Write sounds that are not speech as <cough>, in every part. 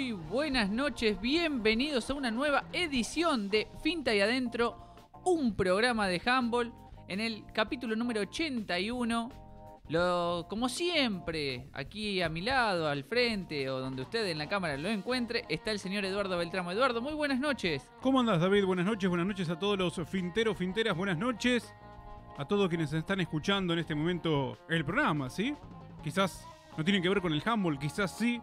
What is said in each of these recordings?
muy buenas noches, bienvenidos a una nueva edición de Finta y Adentro, un programa de handball en el capítulo número 81. Lo, como siempre, aquí a mi lado, al frente o donde usted en la cámara lo encuentre, está el señor Eduardo Beltramo. Eduardo, muy buenas noches. ¿Cómo andas, David? Buenas noches, buenas noches a todos los finteros, finteras, buenas noches. A todos quienes están escuchando en este momento el programa, ¿sí? Quizás no tienen que ver con el handball, quizás sí.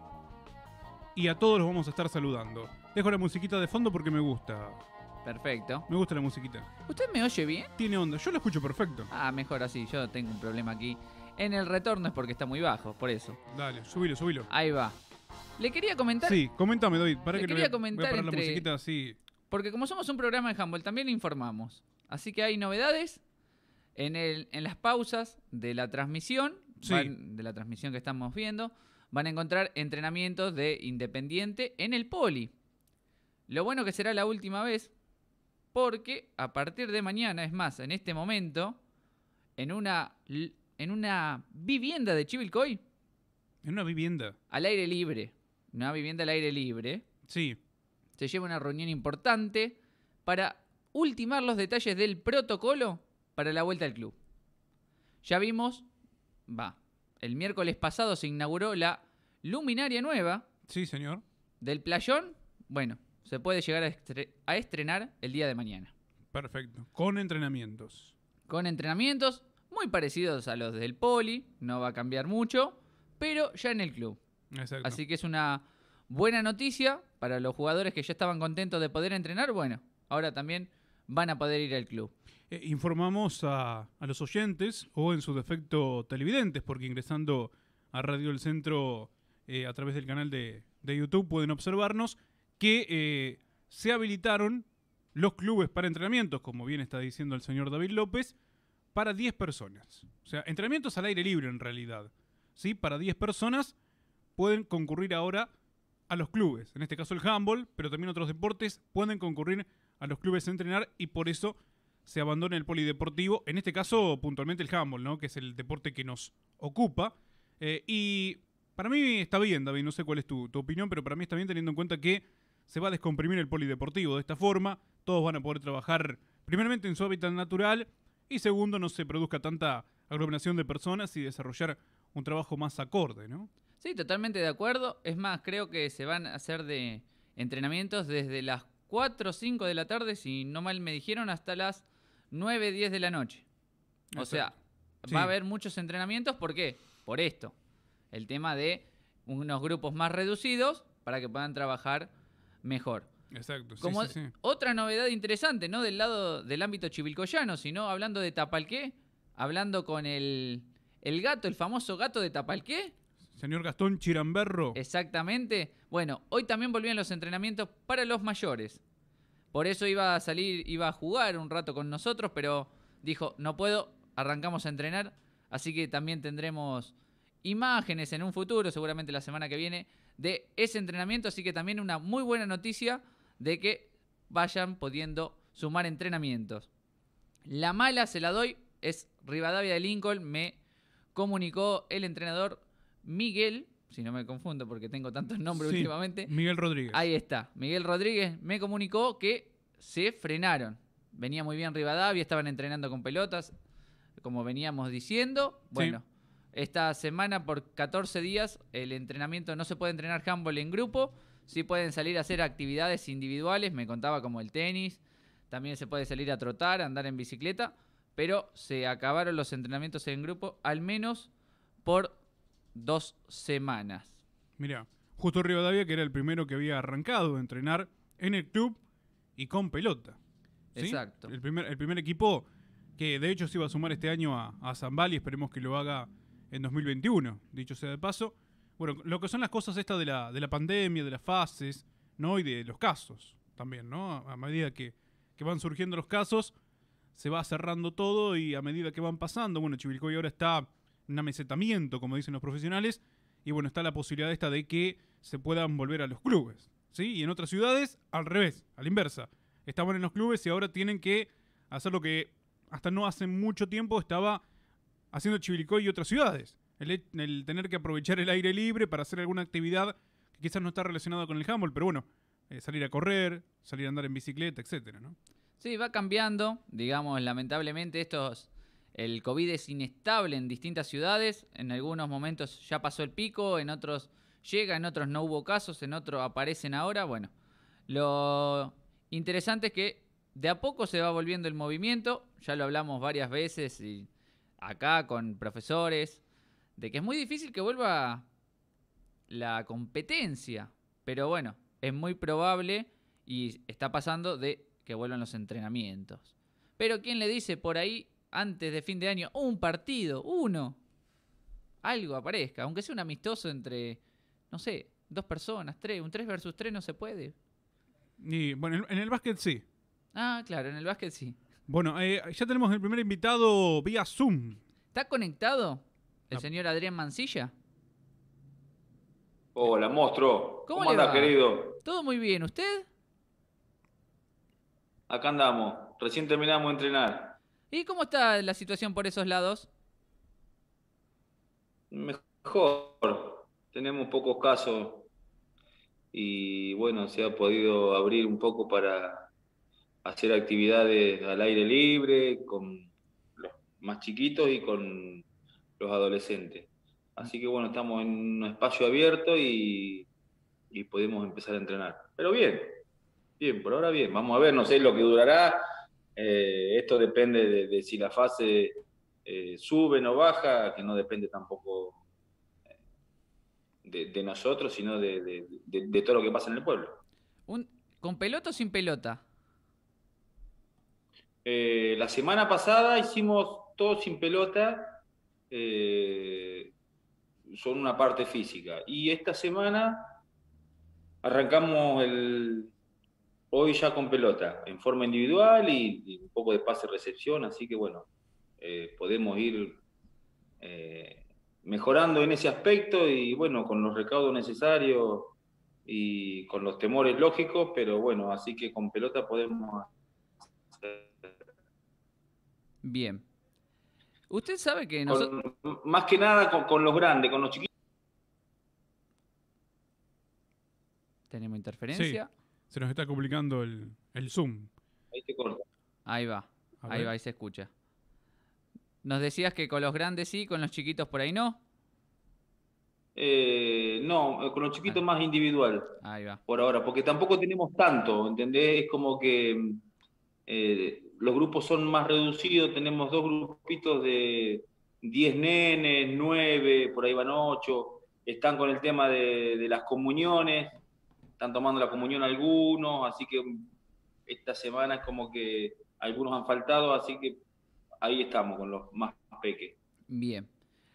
Y a todos los vamos a estar saludando. Dejo la musiquita de fondo porque me gusta. Perfecto. Me gusta la musiquita. ¿Usted me oye bien? Tiene onda, yo la escucho perfecto. Ah, mejor así, yo tengo un problema aquí. En el retorno es porque está muy bajo, por eso. Dale, subilo, subilo. Ahí va. Le quería comentar, Sí, coméntame, David. Para Le que le quería voy a- comentar voy a parar entre- la musiquita así. porque como somos un programa de handball, también informamos. Así que hay novedades en, el, en las pausas de la transmisión, Sí. van- de la transmisión que estamos viendo, van a encontrar entrenamientos de Independiente en el Poli. Lo bueno que será la última vez, porque a partir de mañana, es más, en este momento, en una, en una vivienda de Chivilcoy, En una vivienda. al aire libre, una vivienda al aire libre, Sí. se lleva una reunión importante para ultimar los detalles del protocolo para la vuelta al club. Ya vimos, va, el miércoles pasado se inauguró la luminaria nueva Sí, señor. del playón. Bueno, se puede llegar a, estre- a estrenar el día de mañana. Perfecto. Con entrenamientos. Con entrenamientos muy parecidos a los del poli, no va a cambiar mucho, pero ya en el club. Exacto. Así que es una buena noticia para los jugadores que ya estaban contentos de poder entrenar. Bueno, ahora también van a poder ir al club. Eh, informamos a, los oyentes o en su defecto televidentes, porque ingresando a Radio El Centro eh, a través del canal de, de YouTube pueden observarnos que eh, se habilitaron los clubes para entrenamientos, como bien está diciendo el señor David López, para 10 personas. O sea, entrenamientos al aire libre en realidad. ¿Sí? Para 10 personas pueden concurrir ahora a los clubes. En este caso el handball, pero también otros deportes pueden concurrir a los clubes a entrenar y por eso se abandona el polideportivo. En este caso, puntualmente el handball, ¿no? Que es el deporte que nos ocupa. Eh, y para mí está bien, David, no sé cuál es tu, tu opinión, pero para mí está bien teniendo en cuenta que se va a descomprimir el polideportivo de esta forma. Todos van a poder trabajar primeramente en su hábitat natural y segundo no se produzca tanta aglomeración de personas y desarrollar un trabajo más acorde, ¿no? Sí, totalmente de acuerdo. Es más, creo que se van a hacer de entrenamientos desde las 4 o 5 de la tarde, si no mal me dijeron, hasta las 9, 10 de la noche. O sea, va a haber muchos entrenamientos. ¿Por qué? Por esto. El tema de unos grupos más reducidos para que puedan trabajar mejor. Exacto, sí, Como sí. otra novedad interesante, no del lado del ámbito chivilcoyano, sino hablando de Tapalqué, hablando con el, el gato, el famoso gato de Tapalqué. Señor Gastón Chiramberro. Exactamente. Bueno, hoy también volvían los entrenamientos para los mayores. Por eso iba a salir, iba a jugar un rato con nosotros, pero dijo, no puedo, arrancamos a entrenar. Así que también tendremos imágenes en un futuro, seguramente la semana que viene, de ese entrenamiento. Así que también una muy buena noticia de que vayan pudiendo sumar entrenamientos. La mala se la doy, es Rivadavia de Lincoln, me comunicó el entrenador Miguel, si no me confundo porque tengo tantos nombres Sí, últimamente. Miguel Rodríguez. Ahí está, Miguel Rodríguez me comunicó que se frenaron. Venía muy bien Rivadavia, estaban entrenando con pelotas, como veníamos diciendo. Bueno, esta semana por 14 días el entrenamiento no se puede entrenar handball en grupo, sí pueden salir a hacer actividades individuales, me contaba como el tenis, también se puede salir a trotar, andar en bicicleta, pero se acabaron los entrenamientos en grupo al menos por dos semanas. Mira, justo Rivadavia, que era el primero que había arrancado a entrenar en el club y con pelota. ¿sí? Exacto. El primer, el primer equipo que de hecho se iba a sumar este año a, a Zambali, esperemos que lo haga en 2021, dicho sea de paso. Bueno, lo que son las cosas estas de la, de la pandemia, de las fases, ¿no? Y de los casos también, ¿no? A, a medida que, que van surgiendo los casos, se va cerrando todo y a medida que van pasando, bueno, Chivilcoy ahora está un amesetamiento, como dicen los profesionales, y bueno, está la posibilidad esta de que se puedan volver a los clubes, ¿sí? Y en otras ciudades, al revés, a la inversa. Estaban en los clubes y ahora tienen que hacer lo que hasta no hace mucho tiempo estaba haciendo Chivilcoy y otras ciudades. El, tener que aprovechar el aire libre para hacer alguna actividad que quizás no está relacionado con el handball, pero bueno, eh, salir a correr, salir a andar en bicicleta, etcétera, ¿no? Sí, va cambiando, digamos, lamentablemente estos el COVID es inestable en distintas ciudades, en algunos momentos ya pasó el pico, en otros llega, en otros no hubo casos, en otros aparecen ahora, bueno. Lo interesante es que de a poco se va volviendo el movimiento, ya lo hablamos varias veces y acá con profesores, de que es muy difícil que vuelva la competencia, pero bueno, es muy probable y está pasando de que vuelvan los entrenamientos. Pero ¿quién le dice por ahí, antes de fin de año, un partido, uno? Algo aparezca, aunque sea un amistoso entre, no sé, dos personas, tres, un tres versus tres no se puede. Y bueno, en el básquet sí. Ah, claro, en el básquet sí. Bueno, eh, ya tenemos el primer invitado vía Zoom. ¿Está conectado el Ah. señor Adrián Mancilla? Hola, monstruo. ¿Cómo ¿Cómo, va? querido? Todo muy bien, ¿usted? Acá andamos. Recién terminamos de entrenar. ¿Y cómo está la situación por esos lados? Mejor. Tenemos pocos casos. Y bueno, se ha podido abrir un poco para hacer actividades al aire libre con los más chiquitos y con los adolescentes. Así que bueno, estamos en un espacio abierto y, y podemos empezar a entrenar. Pero bien, bien, por ahora bien. Vamos a ver, no sé lo que durará. Eh, esto depende de, de si la fase eh, sube o baja, que no depende tampoco eh, de, de nosotros, sino de, todo lo que pasa en el pueblo. Un, ¿Con pelota o sin pelota? Eh, la semana pasada hicimos todo sin pelota, son una parte física. Y esta semana arrancamos el, hoy ya con pelota, en forma individual y, y un poco de pase-recepción, así que bueno, eh, podemos ir eh, mejorando en ese aspecto y bueno, con los recaudos necesarios y con los temores lógicos, pero bueno, así que con pelota podemos hacer Bien. Usted sabe que nosotros... Con- más que nada con, con los grandes, con los chiquitos. Tenemos interferencia. Se nos está complicando el, el Zoom. Ahí te corta. Ahí va. Ahí va, ahí se escucha. Nos decías que con los grandes sí, con los chiquitos por ahí no. Eh, no, eh, con los chiquitos más individual Ahí va. por ahora, porque tampoco tenemos tanto, ¿entendés? Es como que eh, los grupos son más reducidos, tenemos dos grupitos de 10 nenes, 9, por ahí van 8, están con el tema de, de las comuniones, están tomando la comunión algunos, así que esta semana es como que algunos han faltado, así que ahí estamos con los más peques. Bien.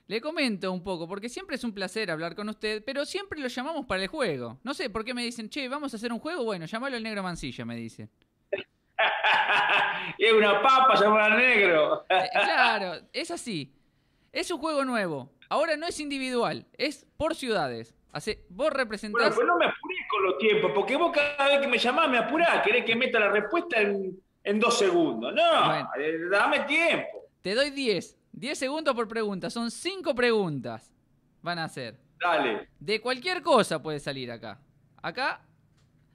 Le comento un poco, porque siempre es un placer hablar con usted, pero siempre lo llamamos para el juego. No sé por qué me dicen, che, vamos a hacer un juego. Bueno, llamalo al negro Mancilla, me dicen. <laughs> es una papa, llamar al negro. Eh, claro, es así. Es un juego nuevo. Ahora no es individual, es por ciudades. Hace, vos Bueno, representás. pues no me apuré con los tiempos, porque vos cada vez que me llamás me apurás, querés que meta la respuesta en, en dos segundos. No, Bueno. eh, dame tiempo. Te doy 10. 10 segundos por pregunta. Son 5 preguntas. Van a ser. Dale. De cualquier cosa puede salir acá. Acá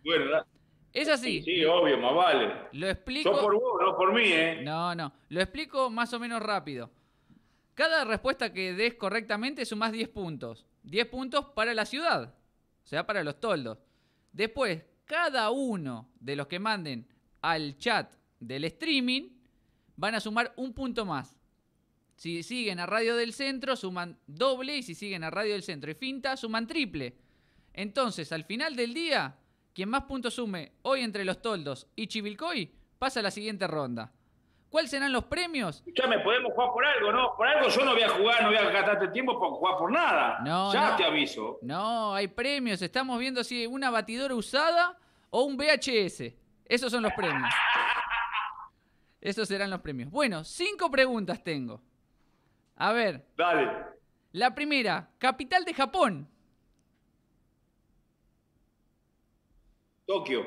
Bueno, da- es así. sí, obvio, más vale. Lo explico. Yo por vos, no por mí, ¿eh? No, no. Lo explico más o menos rápido. Cada respuesta que des correctamente sumás 10 puntos. 10 puntos para la ciudad. O sea, para los toldos. Después, cada uno de los que manden al chat del streaming van a sumar un punto más. Si siguen a Radio del Centro, suman doble. Y si siguen a Radio del Centro y Finta, suman triple. Entonces, al final del día, quien más puntos sume hoy entre los toldos y Chivilcoy pasa a la siguiente ronda. ¿Cuáles serán los premios? Escuchame, podemos jugar por algo, ¿no? Por algo yo no voy a jugar, no voy a gastarte tiempo por jugar por nada. No, ya no. te aviso. No, hay premios. Estamos viendo si una batidora usada o un VHS. Esos son los premios. <laughs> Esos serán los premios. Bueno, cinco preguntas tengo. A ver, Dale. la primera, capital de Japón. Tokio.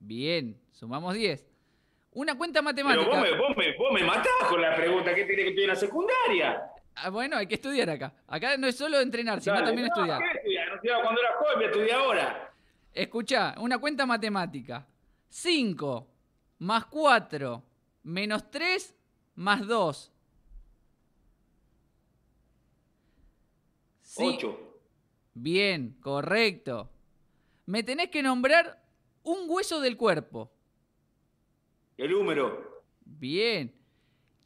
Bien, sumamos 10. Una cuenta Pero matemática. vos me, vos, me, vos me matás con la pregunta. ¿Qué tiene que estoy en la secundaria? Ah, bueno, hay que estudiar acá. Acá no es solo entrenar, sino Dale. también No, estudiar. ¿qué estudiar? No estudiaba cuando era joven, estudié ahora. Escucha, una cuenta matemática. 5 más 4 menos 3 más 2. Sí, Ocho. Bien, correcto. Me tenés que nombrar un hueso del cuerpo. El número. Bien.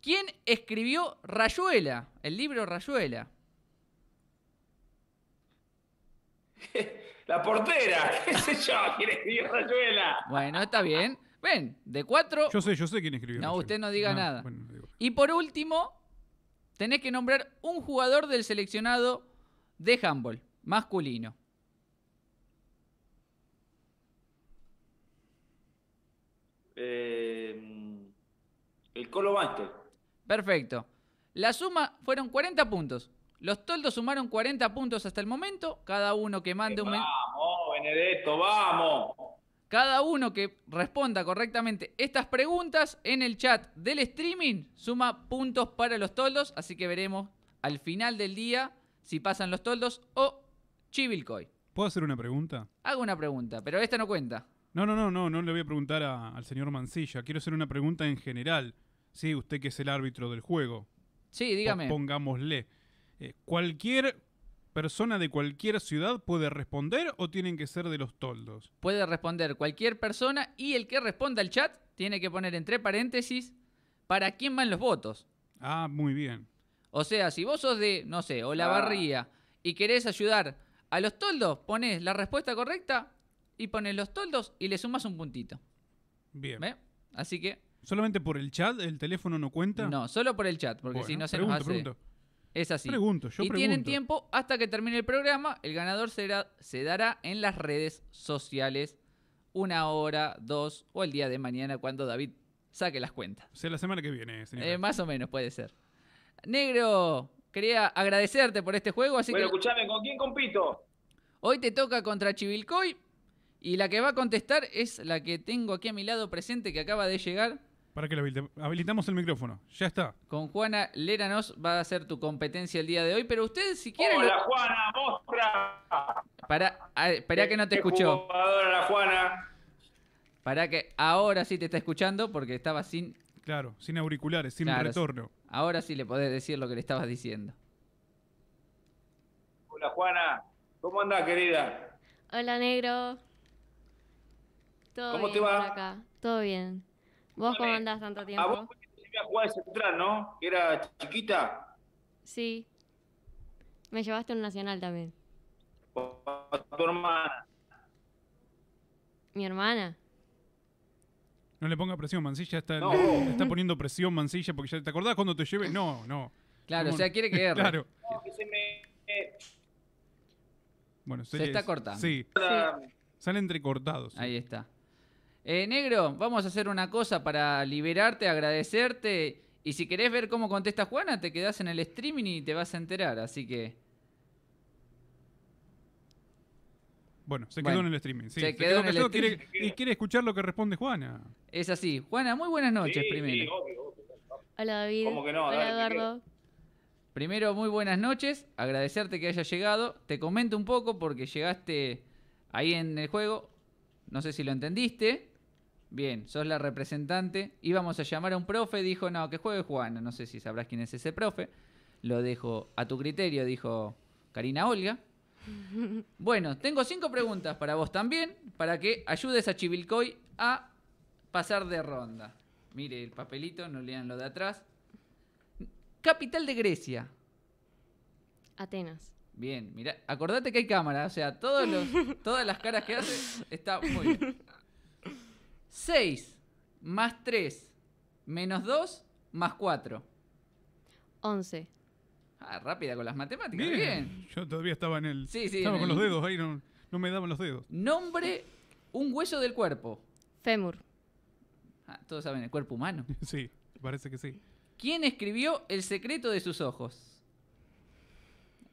¿Quién escribió Rayuela? El libro Rayuela. <laughs> La portera. <laughs> ¿Qué sé yo? ¿Quién escribió Rayuela? Bueno, está bien. Ven, de 4 Yo sé, yo sé quién escribió. No, Rayuela. usted no diga nada. bueno, no digo. Y por último, tenés que nombrar un jugador del seleccionado de handball masculino. Eh, el Colo Master. Perfecto. La suma fueron 40 puntos. Los toldos sumaron 40 puntos hasta el momento. Cada uno que mande un Vamos, Benedetto, vamos. cada uno que responda correctamente estas preguntas en el chat del streaming suma puntos para los toldos, así que veremos al final del día si pasan los toldos o Chivilcoy. ¿Puedo hacer una pregunta? Hago una pregunta, pero esta no cuenta. No, no, no, no, no le voy a preguntar a- al señor Mancilla. Quiero hacer una pregunta en general. Sí, usted que es el árbitro del juego. Sí, dígame. Pongámosle. Eh, ¿Cualquier persona de cualquier ciudad puede responder o tienen que ser de los toldos? Puede responder cualquier persona y el que responda al chat tiene que poner entre paréntesis para quién van los votos. Ah, muy bien. O sea, si vos sos de, no sé, Olavarría y querés ayudar a los toldos, pones la respuesta correcta y pones los toldos y le sumas un puntito. Bien. ¿Ve? Así que, ¿Solamente por el chat el teléfono no cuenta? no, solo por el chat, porque Bueno, si no se pregunto, nos hace... pregunto. Es así. Pregunto, yo y tienen tiempo hasta que termine el programa. El ganador será, se dará en las redes sociales una hora, dos o el día de mañana cuando David saque las cuentas. O sea, la semana que viene, señor. Eh, más o menos puede ser. Negro, quería agradecerte por este juego, así Bueno, que escuchame, ¿con quién compito? hoy te toca contra Chivilcoy y la que va a contestar es la que tengo aquí a mi lado presente que acaba de llegar. Para que lo habilite- habilitamos el micrófono. Ya está. Con Juana Leranos va a ser tu competencia el día de hoy, pero usted si quiere... Hola, Juana, mostra. Para, espera que no te escuchó. jugadora la Juana. Para que ahora sí te está escuchando porque estaba sin... Claro, sin auriculares, sin Claro, retorno. Ahora sí le podés decir lo que le estabas diciendo. Hola, Juana. ¿Cómo andás, querida? Hola, negro. Todo ¿Cómo bien te va? por acá. Todo bien. ¿Vos cómo Escúchame, andás tanto A vos tiempo? te a jugar de central, ¿no? Que era chiquita. Sí. Me llevaste a un nacional también. A tu hermana. Mi hermana. No le ponga presión, Mancilla está, No. le- está poniendo presión, Mancilla, porque ya te acordás cuando te lleve. No, no. Claro, o sea, quiere <laughs> que erre. Claro. No, que se me... Bueno, Se está cortando. Sí, sale entrecortados. Ahí está. Eh, negro, vamos a hacer una cosa para liberarte, agradecerte. Y si querés ver cómo contesta Juana, te quedás en el streaming y te vas a enterar. Así que Bueno, se Bueno, quedó en el streaming. Sí, se quedó en el callado, streaming. quiere- y quiere escuchar lo que responde Juana. es así. Juana, muy buenas noches sí, primero. sí, obvio, obvio. Hola, David. ¿Cómo que no? Hola, Dale, ¿qué Eduardo. Primero, muy buenas noches. Agradecerte que hayas llegado. Te comento un poco porque llegaste ahí en el juego. No sé si lo entendiste. Bien, sos la representante. Íbamos a llamar a un profe. Dijo, no, que juegue Juana. No sé si sabrás quién es ese profe. Lo dejo a tu criterio, dijo Karina Olga. <laughs> Bueno, tengo cinco preguntas para vos también. Para que ayudes a Chivilcoy a pasar de ronda. Mire el papelito, no lean lo de atrás. Capital de Grecia. Atenas. Bien, mira, acordate que hay cámara, o sea, todos los, <laughs> todas las caras que hace está muy bien. 6 más 3 menos 2 más 4. 11. Ah, rápida con las matemáticas, bien. Yo todavía estaba en el. Sí, sí, Estaba en con el- los dedos ahí, no, no me daban los dedos. Nombre un hueso del cuerpo. Fémur. Ah, todos saben, el cuerpo humano. <laughs> Sí, parece que sí. ¿Quién escribió El secreto de sus ojos?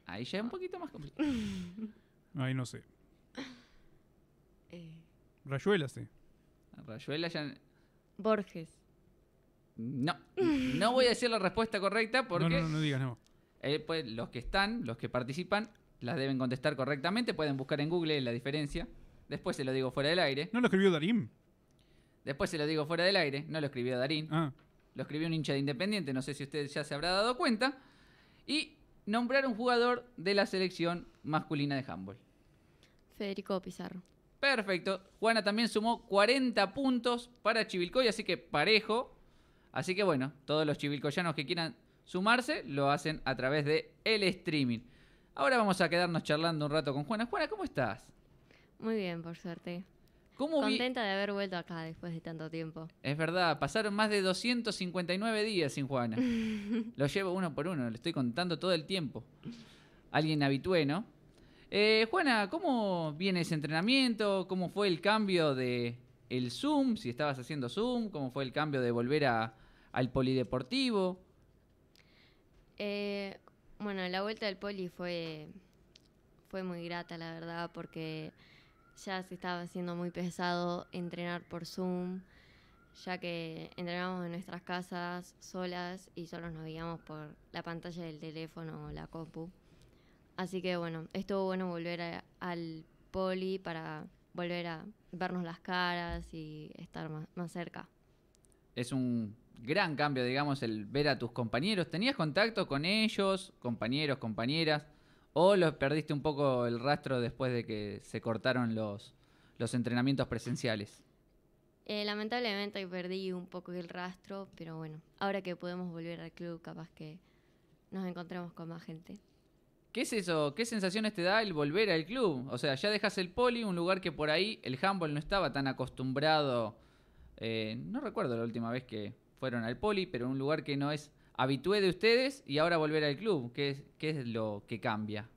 Ahí ya es un poquito más complicado. Ahí no sé. <laughs> Eh, Rayuela, sí. Rayuela ya... Borges. No, no voy a decir la respuesta correcta porque... No, no, no, no digas no. eh, pues, los que están, los que participan, las deben contestar correctamente. Pueden buscar en Google la diferencia. Después se lo digo fuera del aire. ¿No lo escribió Darín? Después se lo digo fuera del aire. No lo escribió Darín. Ah, Lo escribió un hincha de Independiente. No sé si usted ya se habrá dado cuenta. Y nombrar un jugador de la selección masculina de handball. Federico Pizarro. Perfecto. Juana también sumó 40 puntos para Chivilcoy, así que parejo. Así que bueno, todos los chivilcoyanos que quieran sumarse lo hacen a través de el streaming. Ahora vamos a quedarnos charlando un rato con Juana. Juana, ¿cómo estás? Muy bien, por suerte. ¿Cómo Contenta de haber vuelto acá después de tanto tiempo. Es verdad, pasaron más de 259 días sin Juana. <laughs> Lo llevo uno por uno, le estoy contando todo el tiempo. Alguien habitué, ¿no? Eh, Juana, ¿cómo viene ese entrenamiento? ¿Cómo fue el cambio de el Zoom? Si estabas haciendo Zoom, ¿cómo fue el cambio de volver a, al polideportivo? Eh, bueno, la vuelta del poli fue, fue muy grata, la verdad, porque ya se estaba haciendo muy pesado entrenar por Zoom, ya que entrenamos en nuestras casas solas y solo nos veíamos por la pantalla del teléfono o la compu. Así que bueno, estuvo bueno volver a- al poli para volver a vernos las caras y estar más, más cerca. Es un gran cambio, digamos, el ver a tus compañeros. ¿Tenías contacto con ellos, compañeros, compañeras? ¿O los perdiste un poco el rastro después de que se cortaron los, los entrenamientos presenciales? Eh, lamentablemente perdí un poco el rastro, pero bueno, ahora que podemos volver al club, capaz que nos encontremos con más gente. ¿Qué es eso? ¿Qué sensaciones te da el volver al club? O sea, ya dejas el poli, un lugar que por ahí el handball no estaba tan acostumbrado. eh, no recuerdo la última vez que fueron al poli, pero un lugar que no es habitué de ustedes y ahora volver al club. ¿Qué es, lo que cambia?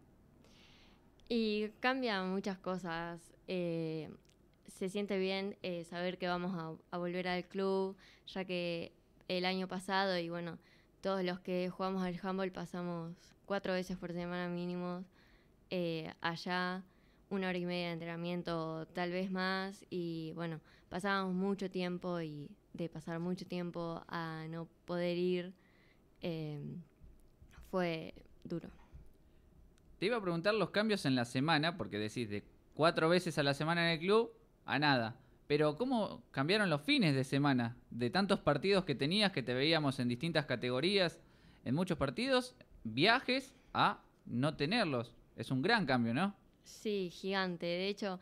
Y cambian muchas cosas. eh, se siente bien eh, saber que vamos a, a volver al club, ya que el año pasado, y bueno, todos los que jugamos al handball pasamos cuatro veces por semana mínimo eh, allá, una hora y media de entrenamiento, tal vez más, y bueno, pasábamos mucho tiempo y de pasar mucho tiempo a no poder ir, eh, fue duro. Te iba a preguntar los cambios en la semana, porque decís de cuatro veces a la semana en el club a nada. Pero ¿cómo cambiaron los fines de semana? De tantos partidos que tenías, que te veíamos en distintas categorías, en muchos partidos, viajes a no tenerlos. Es un gran cambio, ¿no? Sí, gigante. De hecho,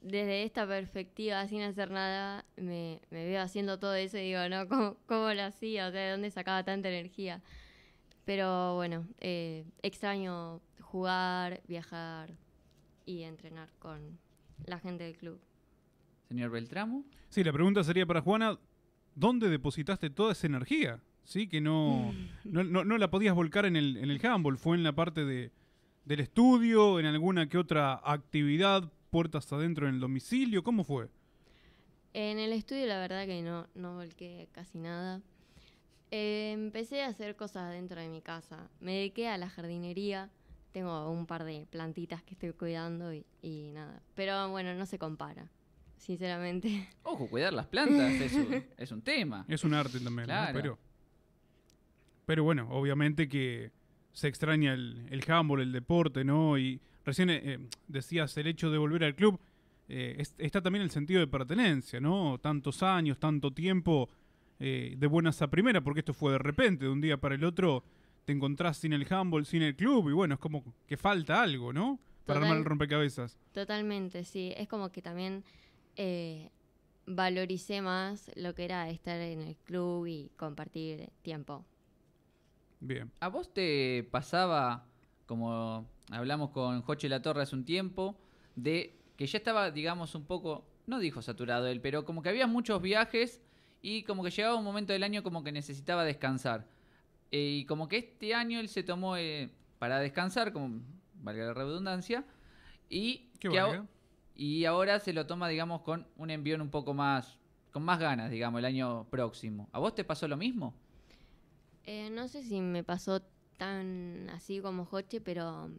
desde esta perspectiva, sin hacer nada, me, me veo haciendo todo eso y digo, ¿no? ¿Cómo, cómo lo hacía? O sea, ¿de dónde sacaba tanta energía? Pero bueno, eh, extraño jugar, viajar y entrenar con la gente del club. Señor Beltramo. Sí, la pregunta sería para Juana, ¿dónde depositaste toda esa energía? Sí, que no, no, no- no la podías volcar en el, en el handball, fue en la parte de, del estudio, en alguna que otra actividad, puertas adentro en el domicilio, ¿cómo fue? En el estudio la verdad que no, no volqué casi nada. Eh, empecé a hacer cosas dentro de mi casa. Me dediqué a la jardinería. Tengo un par de plantitas que estoy cuidando y, y nada. Pero bueno, no se compara, sinceramente. Ojo, cuidar las plantas es un, <laughs> es un tema. Es un arte también, ¿no? Claro. Pero, pero bueno, obviamente que se extraña el, el handball, el deporte, ¿no? Y recién eh, eh, decías el hecho de volver al club, eh, es- está también el sentido de pertenencia, ¿no? Tantos años, tanto tiempo eh, de buenas a primera, porque esto fue de repente, de un día para el otro te encontrás sin el handball, sin el club, y bueno, es como que falta algo, ¿no? Para armar Total. el rompecabezas. Totalmente, sí. Es como que también eh, valoricé más lo que era estar en el club y compartir tiempo. Bien. ¿A vos te pasaba, como hablamos con Joche La Torre hace un tiempo, de que ya estaba, digamos, un poco, no dijo saturado él, pero como que había muchos viajes y como que llegaba un momento del año como que necesitaba descansar. Eh, y como que este año él se tomó eh, para descansar, como valga la redundancia, y, Qué que y ahora se lo toma, digamos, con un envión un poco más, con más ganas, digamos, el año próximo. ¿A vos te pasó lo mismo? Eh, no sé si me pasó tan así como Joche, pero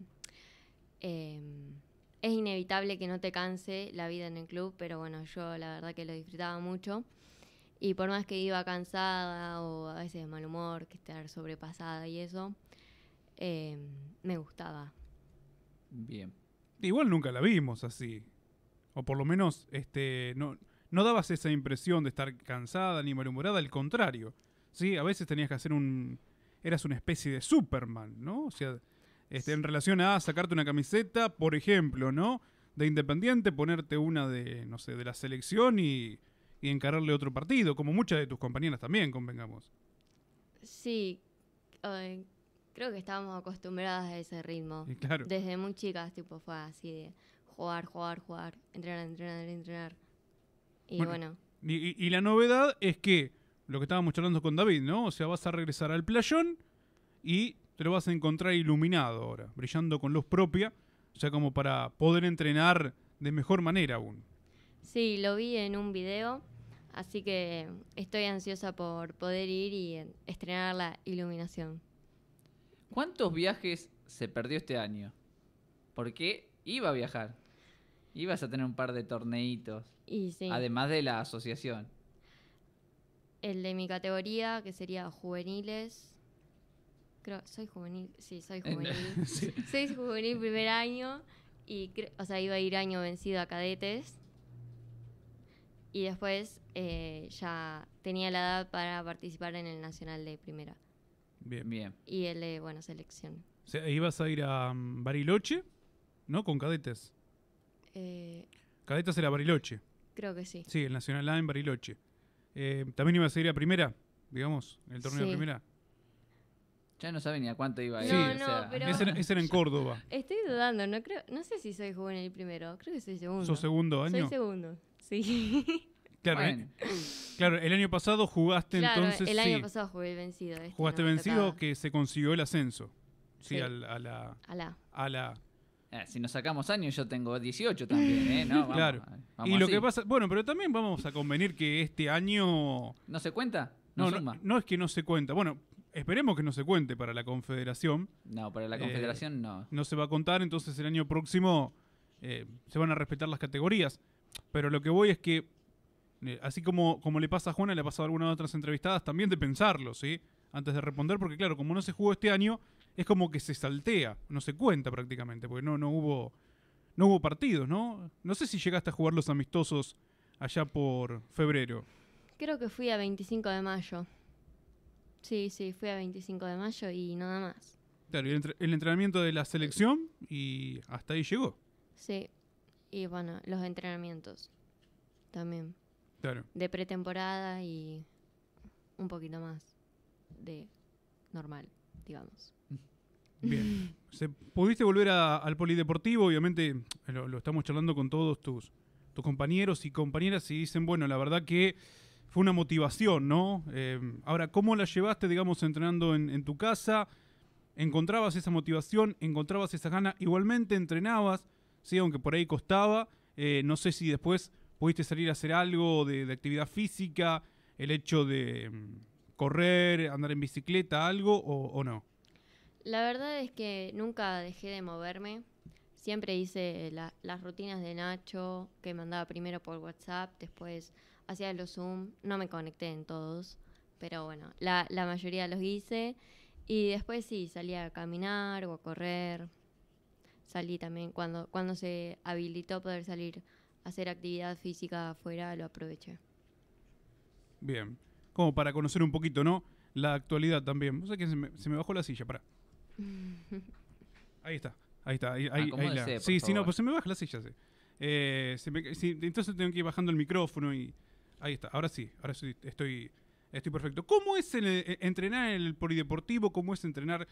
eh, es inevitable que no te canse la vida en el club, pero bueno, yo la verdad que lo disfrutaba mucho. Y por más que iba cansada o a veces de mal humor, que estar sobrepasada y eso, eh, me gustaba. Bien. Igual nunca la vimos así. O por lo menos este, no, no dabas esa impresión de estar cansada ni malhumorada, al contrario. ¿Sí? A veces tenías que hacer un... Eras una especie de Superman, ¿no? O sea, este, en relación a sacarte una camiseta, por ejemplo, ¿no? De Independiente, ponerte una de, no sé, de la selección y, y encararle otro partido, como muchas de tus compañeras también, convengamos. Sí, eh, creo que estábamos acostumbradas a ese ritmo. Y claro. Desde muy chicas, tipo, fue así de jugar, jugar, jugar, entrenar, entrenar, entrenar. Y Bueno, bueno, Y, y- y la novedad es que, lo que estábamos charlando con David, ¿no? O sea, vas a regresar al playón y te lo vas a encontrar iluminado ahora, brillando con luz propia, o sea, como para poder entrenar de mejor manera aún. sí, lo vi en un video, así que estoy ansiosa por poder ir y estrenar la iluminación. ¿Cuántos viajes se perdió este año? Porque iba a viajar. Ibas a tener un par de torneitos. Y sí, Además de la asociación. El de mi categoría, que sería juveniles. Creo, soy juvenil, sí, soy En- juvenil. <laughs> Sí. Soy juvenil primer año y, cre- o sea, iba a ir año vencido a cadetes. Y después eh, ya tenía la edad para participar en el nacional de primera. Bien. Bien. Y el de, bueno, selección. O sea, ibas a ir a mm, Bariloche, ¿no? Con cadetes. Eh, Cadetes era Bariloche. creo que sí. Sí, el Nacional A en Bariloche. Eh, También ibas a ir a primera, digamos, el torneo de primera. Ya no sabe ni a cuánto iba a ir. No, o no, sea, pero- Ese era, ese era en Córdoba. Estoy dudando, no creo, no sé si soy juvenil primero, creo que soy segundo. ¿Sos segundo año? Soy segundo, sí. <laughs> Claro, Bueno, eh, claro, el año pasado jugaste claro, entonces. el sí, año pasado jugué vencido. este jugaste no vencido tocaba. que se consiguió el ascenso. Sí, Sí. al- a la. Alá. A la eh, si nos sacamos años, yo tengo 18 también, ¿eh? No, <laughs> vamos, Claro. vamos y lo así. que pasa, bueno, pero también vamos a convenir que este año ¿No se cuenta? No, no, no, suma. no es que no se cuenta. Bueno, esperemos que no se cuente para la Confederación. No, para la Eh, confederación no. No se va a contar, entonces el año próximo eh, se van a respetar las categorías. Pero lo que voy es que, eh, así como, como le pasa a Juana, le ha pasado a algunas otras entrevistadas, también de pensarlo, ¿sí? Antes de responder, porque claro, como no se jugó este año, es como que se saltea, no se cuenta prácticamente, porque no, no hubo no hubo partidos, ¿no? No sé si llegaste a jugar los amistosos allá por febrero. Creo que fui a 25 de mayo. Sí, sí, fui a 25 de mayo y nada más. Claro, y el, entre- el entrenamiento de la selección y hasta ahí llegó. Sí. Y bueno, los entrenamientos también. Claro. De pretemporada y un poquito más de normal, digamos. Bien. Se, pudiste volver al polideportivo, obviamente lo, lo estamos charlando con todos tus, compañeros y compañeras y dicen, bueno, la verdad que fue una motivación, ¿no? Eh, ahora, ¿cómo la llevaste, digamos, entrenando en, tu casa? ¿Encontrabas esa motivación? ¿Encontrabas esa gana? Igualmente entrenabas, sí, aunque por ahí costaba. Eh, no sé si después pudiste salir a hacer algo de, actividad física, el hecho de mm, correr, andar en bicicleta, algo o no. La verdad es que nunca dejé de moverme. Siempre hice la- las rutinas de Nacho, que mandaba primero por WhatsApp, después hacía los Zoom. No me conecté en todos, pero bueno, la, mayoría los hice. Y después sí, salía a caminar o a correr. Salí también cuando, cuando se habilitó poder salir a hacer actividad física afuera, lo aproveché. Bien. Como para conocer un poquito, ¿no? La actualidad también. O sea que se me, se me bajó la silla, pará. Ahí está. Ahí está. Ahí, ahí- ahí Acomódese, la- Sí, sí, no, pues se me baja la silla, sí. Eh, se me- sí, entonces tengo que ir bajando el micrófono y... Ahí está. Ahora sí. Ahora sí estoy, estoy perfecto. ¿Cómo es el, eh, entrenar en el polideportivo? ¿Cómo es entrenar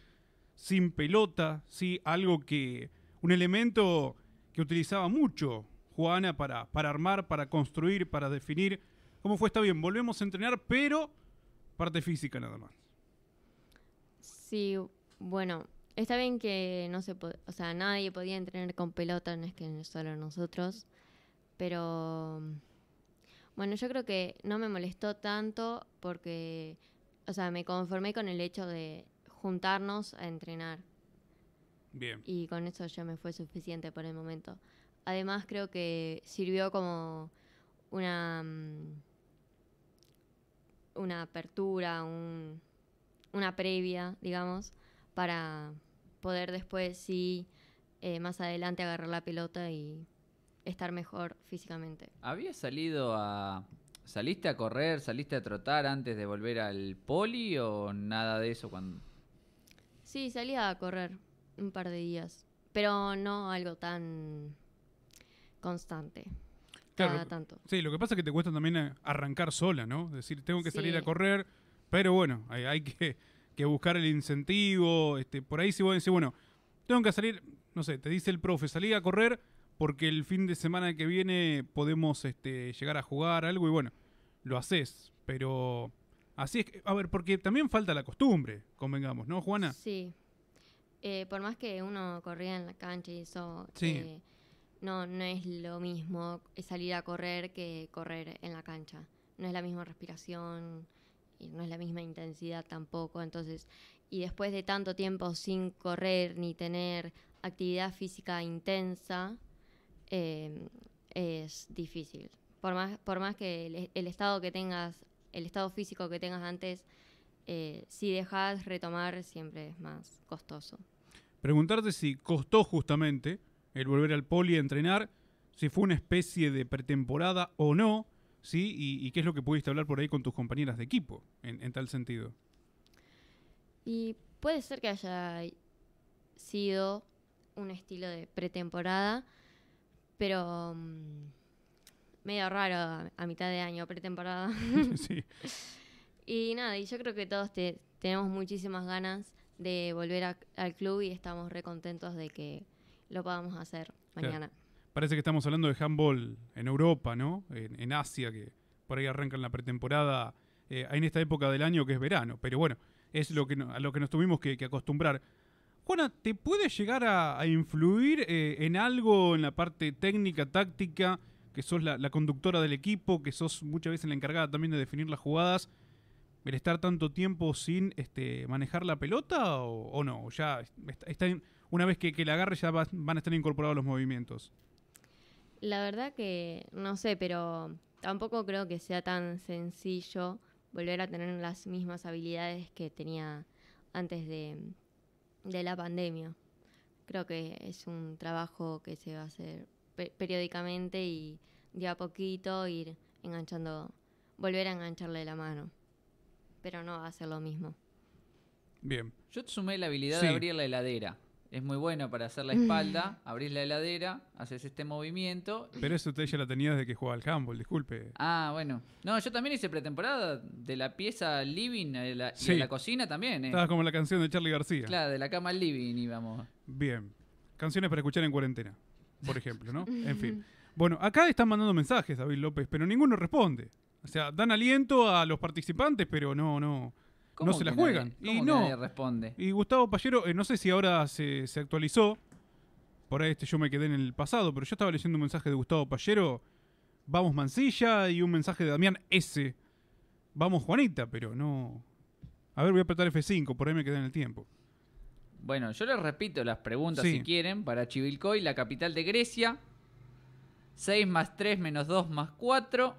sin pelota? Sí, algo que... Un elemento que utilizaba mucho Juana para, para armar, para construir, para definir. ¿Cómo fue? Está bien, volvemos a entrenar, pero parte física nada más. Sí, bueno, está bien que no se o sea, nadie podía entrenar con pelota, no es que solo nosotros, pero bueno, yo creo que no me molestó tanto porque, o sea, me conformé con el hecho de juntarnos a entrenar Bien. y con eso ya me fue suficiente por el momento. Además, creo que sirvió como una mm, una apertura, un- una previa, digamos, para poder después sí, eh, más adelante agarrar la pelota y estar mejor físicamente. ¿Habías salido a... ¿Saliste a correr, saliste a trotar antes de volver al poli o nada de eso cuando... Sí, salí a correr un par de días, pero no algo tan constante. Claro. Cada tanto. Sí, lo que pasa es que te cuesta también eh, arrancar sola, ¿no? Es decir, tengo que salir a correr, pero bueno, hay, hay que, que buscar el incentivo. Este, por ahí si vos decís, bueno, tengo que salir, no sé, te dice el profe, salí a correr porque el fin de semana que viene podemos este, llegar a jugar algo y bueno, lo haces. Pero así es que, a ver, porque también falta la costumbre, convengamos, ¿no, Juana? Sí. Eh, por más que uno corría en la cancha y eso, Sí. eh, no, no es lo mismo salir a correr que correr en la cancha. No es la misma respiración y no es la misma intensidad tampoco. Entonces, y después de tanto tiempo sin correr ni tener actividad física intensa, eh, es difícil. Por más, por más que el, estado que tengas, el estado físico que tengas antes, eh, si dejas retomar siempre es más costoso. Preguntarte si costó justamente el volver al poli a entrenar, si fue una especie de pretemporada o no, ¿sí? Y, y qué es lo que pudiste hablar por ahí con tus compañeras de equipo, en, en tal sentido. Y puede ser que haya sido un estilo de pretemporada, pero mm, medio raro a, a mitad de año, pretemporada. <laughs> sí. <laughs> y nada, y yo creo que todos te- tenemos muchísimas ganas de volver a- al club y estamos re contentos de que lo podamos hacer Claro. Parece que estamos hablando de handball en Europa, ¿no? En, Asia, que por ahí arrancan la pretemporada eh, en esta época del año que es verano. Pero bueno, es lo que a lo que nos tuvimos que, acostumbrar. Juana, ¿te puede llegar a, influir eh, en algo en la parte técnica, táctica, que sos la, conductora del equipo, que sos muchas veces la encargada también de definir las jugadas, el estar tanto tiempo sin este, manejar la pelota o, o no? ¿O ya está, está una vez que, que la agarre ya va- van a estar incorporados los movimientos? La verdad que no sé, pero tampoco creo que sea tan sencillo volver a tener las mismas habilidades que tenía antes de, de la pandemia. Creo que es un trabajo que se va a hacer pe- periódicamente y de a poquito ir enganchando, volver a engancharle la mano. Pero no va a ser lo mismo. Bien. Yo te sumé la habilidad Sí. de abrir la heladera. Es muy bueno para hacer la espalda, abrís la heladera, haces este movimiento. y- Pero eso usted ya la tenía desde que jugaba al handball, disculpe. Ah, bueno. No, yo también hice pretemporada de la pieza living a la- y a la cocina también, ¿eh? Estabas como la canción de Charlie García. Claro, de la cama al living íbamos. Bien. Canciones para escuchar en cuarentena, por ejemplo, ¿no? <laughs> En fin. Bueno, acá están mandando mensajes, David López, pero ninguno responde. O sea, dan aliento a los participantes, pero no, no. ¿Cómo no se la nadie- juegan. cómo Y que no. nadie responde. Y Gustavo Pallero, eh, no sé si ahora se, se actualizó. Por ahí este yo me quedé en el pasado, pero yo estaba leyendo un mensaje de Gustavo Pallero. Vamos Mancilla y un mensaje de Damián S. Vamos Juanita, pero no. A ver, voy a apretar F5, por ahí me quedé en el tiempo. Bueno, yo les repito las preguntas Sí. si quieren. Para Chivilcoy, la capital de Grecia. 6 más 3 menos 2 más 4.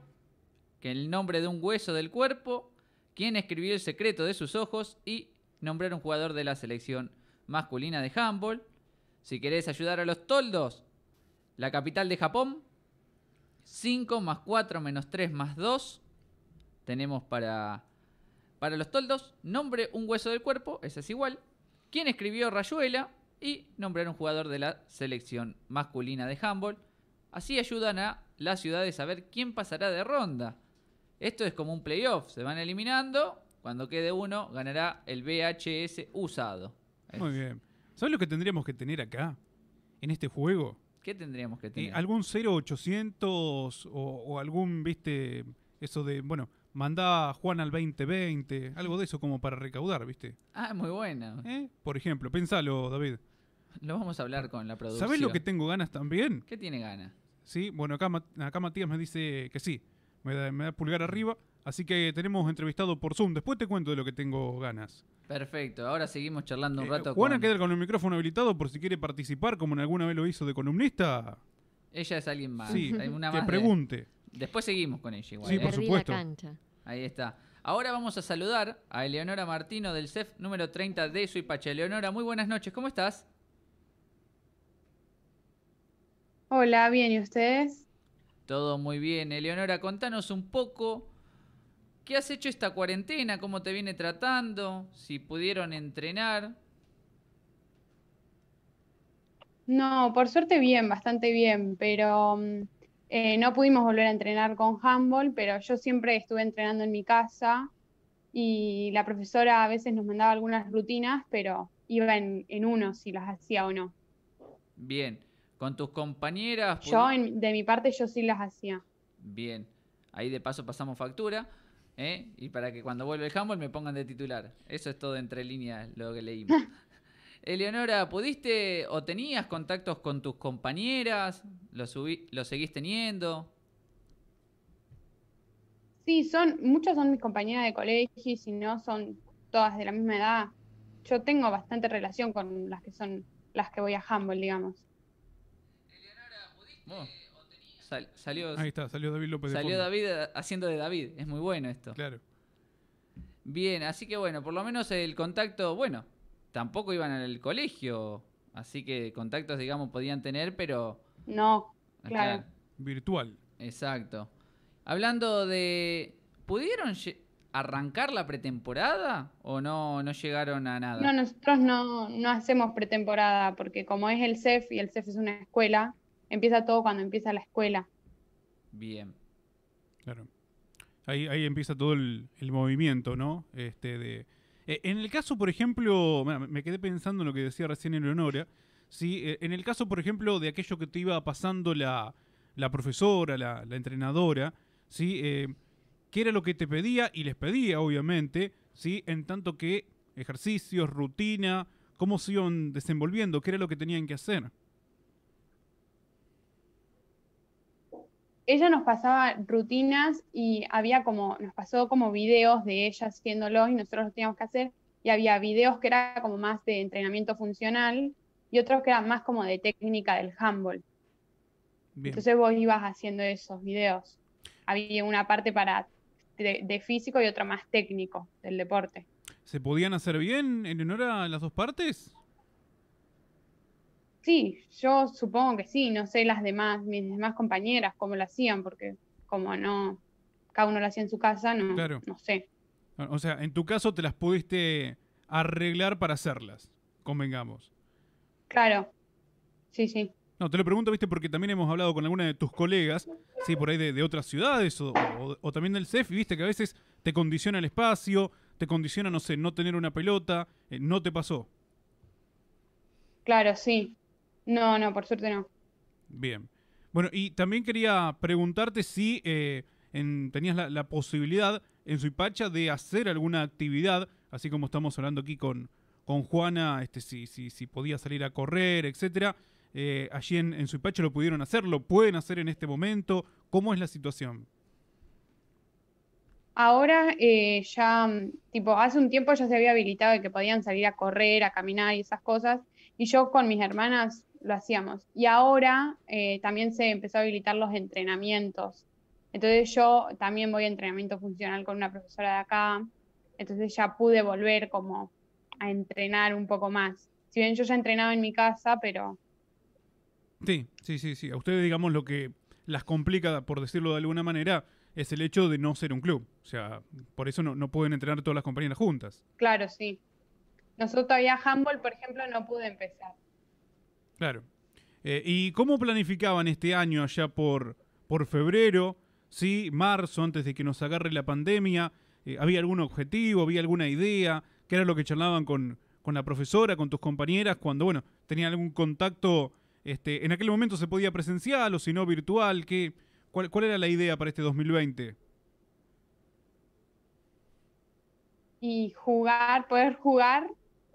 Que el nombre de un hueso del cuerpo. ¿Quién escribió el secreto de sus ojos? Y nombrar un jugador de la selección masculina de handball. Si querés ayudar a los toldos, la capital de Japón. 5 más 4 menos 3 más 2. Tenemos para, para los toldos, nombre un hueso del cuerpo, ese es igual. ¿Quién escribió Rayuela? Y nombrar un jugador de la selección masculina de handball. Así ayudan a las ciudades a ver quién pasará de ronda. Esto es como un playoff, se van eliminando. Cuando quede uno, ganará el VHS usado. Muy bien. ¿Sabes lo que tendríamos que tener acá? En este juego. ¿Qué tendríamos que Eh, tener? algún 0800 o, o algún, viste, eso de, bueno, mandá a Juan al 2020, algo de eso como para recaudar, viste. Ah, muy buena. ¿Eh? Por ejemplo, pensalo, David. Lo vamos a hablar con la producción. ¿Sabés lo que tengo ganas también? ¿Qué tiene ganas? Sí, bueno, acá Matías me dice que sí, me da, me da pulgar arriba, así que tenemos entrevistado por Zoom. Después te cuento de lo que tengo ganas. Perfecto, ahora seguimos charlando un Eh, rato Juana con... queda con el micrófono habilitado por si quiere participar, como en alguna vez lo hizo de columnista. Ella es alguien más. Sí, que más de- pregunte. Después seguimos con ella igual. Sí, ¿eh? por supuesto. Ahí está. Ahora vamos a saludar a Eleonora Martino del CEF número 30 de Suipacha. Eleonora, muy buenas noches, ¿cómo estás? Hola, bien, ¿y ustedes? Todo muy bien. Eleonora, contanos un poco qué has hecho esta cuarentena, cómo te viene tratando, si pudieron entrenar. No, por suerte bien, bastante bien, pero mm, eh, no pudimos volver a entrenar con handball, pero yo siempre estuve entrenando en mi casa y la profesora a veces nos mandaba algunas rutinas, pero iba en, en uno si las hacía o no. Bien, con tus compañeras. Yo, en- de mi parte, yo sí las hacía. Bien, ahí de paso pasamos factura. ¿eh? Y para que cuando vuelva el handball me pongan de titular. Eso es todo entre líneas lo que leímos. <laughs> Eleonora, ¿pudiste o tenías contactos con tus compañeras? ¿Lo, subí- lo seguís teniendo? Sí, son, muchas son mis compañeras de colegio y si no son todas de la misma edad. Yo tengo bastante relación con las que son las que voy a handball, digamos. Sal- salió Ahí está, salió David López salió. David eh, haciendo de David. Es muy bueno esto. Claro. Bien, así que bueno, por lo menos el contacto, bueno, tampoco iban al colegio. Así que contactos, digamos, podían tener, pero... No, Claro. Virtual. Exacto. Hablando de... ¿Pudieron arrancar la pretemporada o no, no llegaron a nada? no, nosotros no, no hacemos pretemporada porque como es el CEF y el CEF es una escuela, empieza todo cuando empieza la escuela. Bien. Claro. Ahí, ahí empieza todo el, el movimiento, ¿no? Este de. eh, en el caso, por ejemplo, me quedé pensando en lo que decía recién Eleonora. Sí, Eh, en el caso, por ejemplo, de aquello que te iba pasando la, la profesora, la, la entrenadora, ¿sí? Eh, ¿Qué era lo que te pedía? Y les pedía, obviamente, ¿sí? En tanto que ejercicios, rutina, cómo se iban desenvolviendo, qué era lo que tenían que hacer. Ella nos pasaba rutinas y había como, nos pasó como videos de ella haciéndolo y nosotros lo teníamos que hacer. Y había videos que era como más de entrenamiento funcional y otros que eran más como de técnica del handball. Bien. Entonces vos ibas haciendo esos videos. Había una parte para de, de físico y otra más técnico del deporte. ¿Se podían hacer bien, Eleonora, las dos partes? Sí, yo supongo que sí, no sé las demás, mis demás compañeras cómo lo hacían, porque como no, cada uno lo hacía en su casa, no, Claro. no sé. O sea, en tu caso te las pudiste arreglar para hacerlas, convengamos. Claro, sí, sí. No, te lo pregunto, viste, porque también hemos hablado con alguna de tus colegas, sí, por ahí de, de otras ciudades o, o- o también del CEF, y viste que a veces te condiciona el espacio, te condiciona, no sé, no tener una pelota, eh, no te pasó. Claro, sí. No, no, por suerte no. Bien. Bueno, y también quería preguntarte si eh, en- tenías la, la posibilidad en Suipacha de hacer alguna actividad, así como estamos hablando aquí con, con Juana, este, si, si, si podía salir a correr, etcétera. Eh, allí en, en Suipacha lo pudieron hacer, lo pueden hacer en este momento. ¿Cómo es la situación? Ahora eh, ya, tipo, hace un tiempo ya se había habilitado de que podían salir a correr, a caminar y esas cosas, y yo con mis hermanas lo hacíamos. Y ahora eh, también se empezó a habilitar los entrenamientos. Entonces yo también voy a entrenamiento funcional con una profesora de acá, entonces ya pude volver como a entrenar un poco más. Si bien yo ya entrenaba en mi casa, pero Sí, sí, sí, sí. A ustedes, digamos, lo que las complica, por decirlo de alguna manera, es el hecho de no ser un club. O sea, por eso no, no pueden entrenar todas las compañeras juntas. claro, sí. Nosotros todavía handball, por ejemplo, no pude empezar. Claro. Eh, ¿Y cómo planificaban este año allá por, por febrero, sí, marzo, antes de que nos agarre la pandemia? Eh, ¿Había algún objetivo? ¿Había alguna idea? ¿Qué era lo que charlaban con, con la profesora, con tus compañeras, cuando, bueno, tenían algún contacto? Este, ¿En aquel momento se podía presencial o si no virtual? ¿Qué, cuál, ¿Cuál era la idea para este 2020? y jugar, poder jugar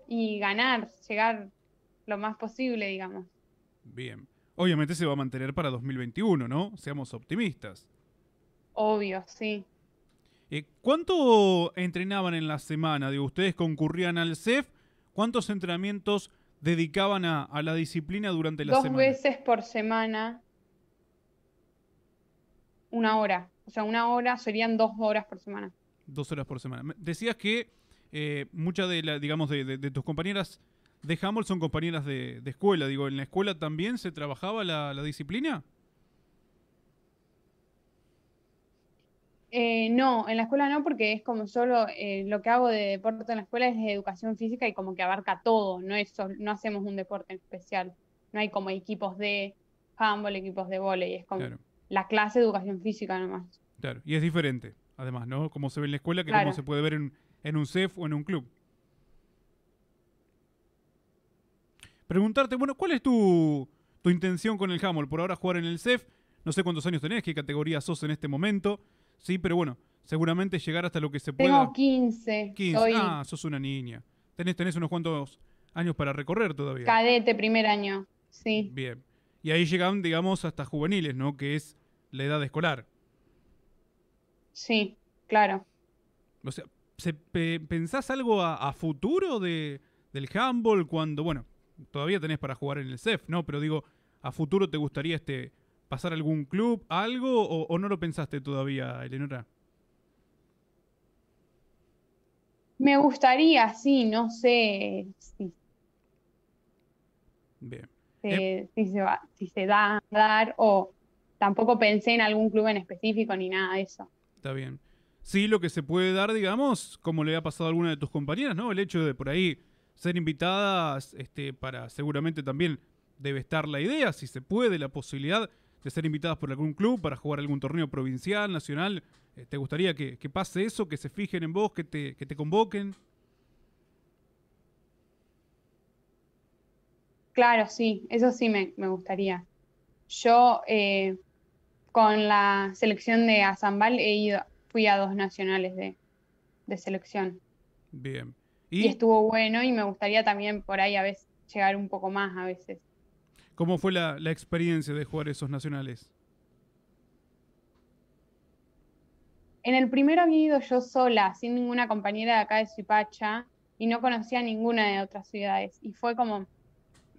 y ganar, llegar lo más posible, digamos. Bien. Obviamente se va a mantener para 2021, ¿no? Seamos optimistas. Obvio, sí. Eh, ¿Cuánto entrenaban en la semana? Digo, ustedes concurrían al CEF. ¿Cuántos entrenamientos dedicaban a, a la disciplina durante la Dos semana? veces por semana, una hora. O sea, una hora serían dos horas por semana. Dos horas por semana. Decías que eh, muchas de, la, digamos, de, de- de tus compañeras de handball son compañeras de, de escuela. Digo, ¿en la escuela también se trabajaba la, la disciplina? Eh, no, en la escuela no, porque es como solo eh, lo que hago de deporte en la escuela es educación física y como que abarca todo, no es sol- no hacemos un deporte en especial. No hay como equipos de handball, equipos de vóley, es como Claro, la clase de educación física nomás. claro. Y es diferente, además, ¿no? Como se ve en la escuela que Claro. como se puede ver en, en un CEF o en un club. Preguntarte, bueno, ¿cuál es tu, tu intención con el handball? Por ahora jugar en el CEF, no sé cuántos años tenés, qué categoría sos en este momento, sí, pero bueno, seguramente llegar hasta lo que se pueda. Tengo 15, 15. soy Ah, sos una niña. Tenés, tenés unos cuantos años para recorrer todavía. cadete primer año, sí, Bien. Y ahí llegan, digamos, hasta juveniles, ¿no? Que es la edad escolar. sí, claro. O sea, ¿se pe- ¿pensás algo a, a futuro de, del handball cuando, bueno, todavía tenés para jugar en el CEF, ¿no? Pero digo, ¿a futuro te gustaría este pasar a algún club, algo, o, o no lo pensaste todavía, Eleonora? Me gustaría, sí, no sé si, Bien. se- si se va, si se da a dar o tampoco pensé en algún club en específico ni nada de eso. Está bien. Sí, lo que se puede dar, digamos, como le ha pasado a alguna de tus compañeras, ¿no? El hecho de por ahí ser invitadas, este, para seguramente también debe estar la idea, si se puede, la posibilidad de ser invitadas por algún club para jugar algún torneo provincial, nacional. Eh, ¿Te gustaría que, que pase eso, que se fijen en vos, que te, que te convoquen? Claro, sí, eso sí me, me gustaría. Yo eh, con la selección de Azambal he ido, fui a dos nacionales de, de selección Bien. Y ¿Y estuvo bueno y me gustaría también por ahí a veces llegar un poco más a veces. cómo fue la, la experiencia de jugar esos nacionales? En el primero había ido yo sola, sin ninguna compañera de acá de Suipacha, y no conocía a ninguna de otras ciudades. Y fue como,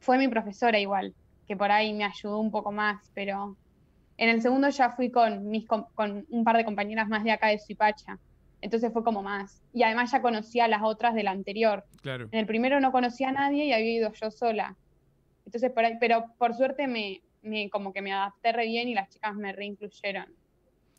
fue mi profesora igual, que por ahí me ayudó un poco más, pero en el segundo ya fui con, mis, con un par de compañeras más de acá de Suipacha. Entonces fue como más. Y además ya conocía a las otras del anterior. Claro. En el primero no conocía a nadie y había ido yo sola. Entonces por ahí, pero por suerte me, me como que me adapté re bien y las chicas me reincluyeron.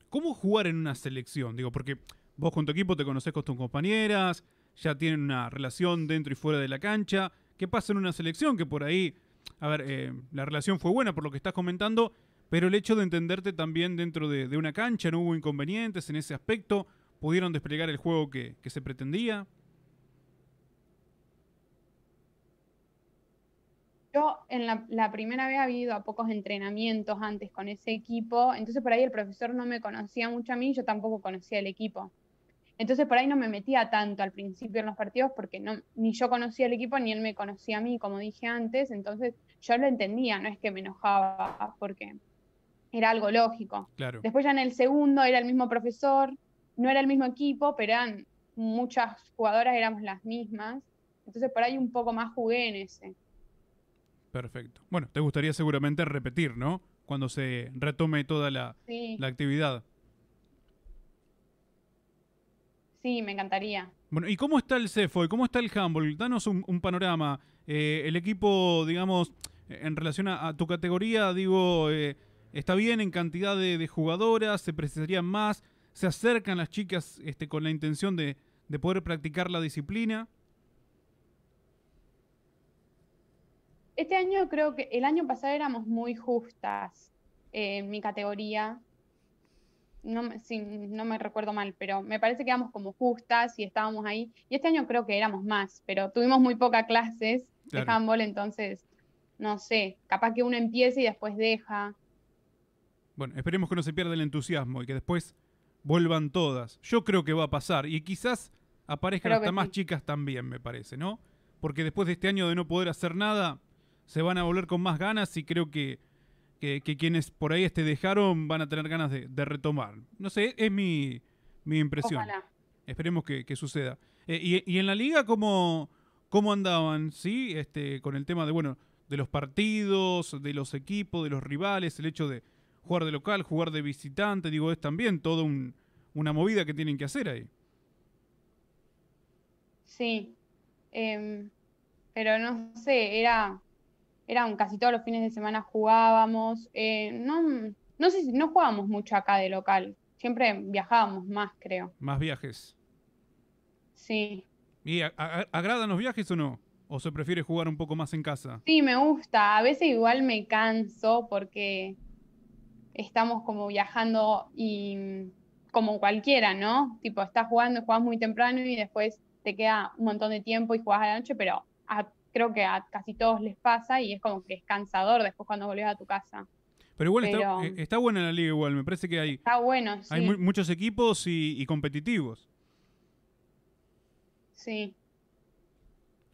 ¿Cómo jugar en una selección? Digo, porque vos con tu equipo te conocés con tus compañeras, ya tienen una relación dentro y fuera de la cancha. ¿Qué pasa en una selección? Que por ahí, a ver, eh, la relación fue buena por lo que estás comentando, pero el hecho de entenderte también dentro de, de una cancha, no hubo inconvenientes en ese aspecto, pudieron desplegar el juego que, que se pretendía. Yo en la, la primera vez había ido a pocos entrenamientos antes con ese equipo, entonces por ahí el profesor no me conocía mucho a mí, yo tampoco conocía el equipo. Entonces por ahí no me metía tanto al principio en los partidos porque no, ni yo conocía el equipo ni él me conocía a mí, como dije antes, entonces yo lo entendía, no es que me enojaba porque era algo lógico. Claro. Después ya en el segundo era el mismo profesor, no era el mismo equipo, pero eran muchas jugadoras, éramos las mismas, entonces por ahí un poco más jugué en ese. Perfecto. Bueno, te gustaría seguramente repetir, ¿no? Cuando se retome toda la, Sí. la actividad. Sí, me encantaría. Bueno, ¿y cómo está el CEFO? ¿Y cómo está el handball? Danos un, un panorama. Eh, el equipo, digamos, en relación a, a tu categoría, digo, eh, ¿está bien en cantidad de, de jugadoras? ¿Se precisarían más? ¿Se acercan las chicas este, con la intención de, de poder practicar la disciplina? Este año creo que el año pasado éramos muy justas eh, en mi categoría. No sí, no me recuerdo mal, pero me parece que éramos como justas y estábamos ahí. Y este año creo que éramos más, pero tuvimos muy pocas clases Claro. de handball, entonces, no sé, capaz que uno empiece y después deja. Bueno, esperemos que no se pierda el entusiasmo y que después vuelvan todas. Yo creo que va a pasar y quizás aparezcan hasta más sí. chicas también, me parece, ¿no? Porque después de este año de no poder hacer nada, se van a volver con más ganas y creo que, que, que quienes por ahí este dejaron van a tener ganas de, de retomar. No sé, es mi, mi impresión. Ojalá. Esperemos que, que suceda. Eh, y, y en la liga cómo, cómo andaban? ¿Sí? Este, con el tema de, bueno, de los partidos, de los equipos, de los rivales, el hecho de jugar de local, jugar de visitante, digo, es también toda un- una movida que tienen que hacer ahí. Sí. Em, pero no sé, era, eran casi todos los fines de semana jugábamos. eh, no, no sé si no jugábamos mucho acá de local. Siempre viajábamos más, creo. Más viajes. Sí. ¿Y a- a- agradan los viajes o no? ¿O se prefiere jugar un poco más en casa? Sí, me gusta. A veces igual me canso porque estamos como viajando y como cualquiera, ¿no? Tipo, estás jugando, jugás muy temprano y después te queda un montón de tiempo y jugás a la noche, pero a- creo que a casi todos les pasa y es como que es cansador después cuando volvés a tu casa. Pero igual está, Pero- eh, está buena la liga igual, me parece que hay, Está bueno, sí. hay mu- muchos equipos y, y competitivos. Sí.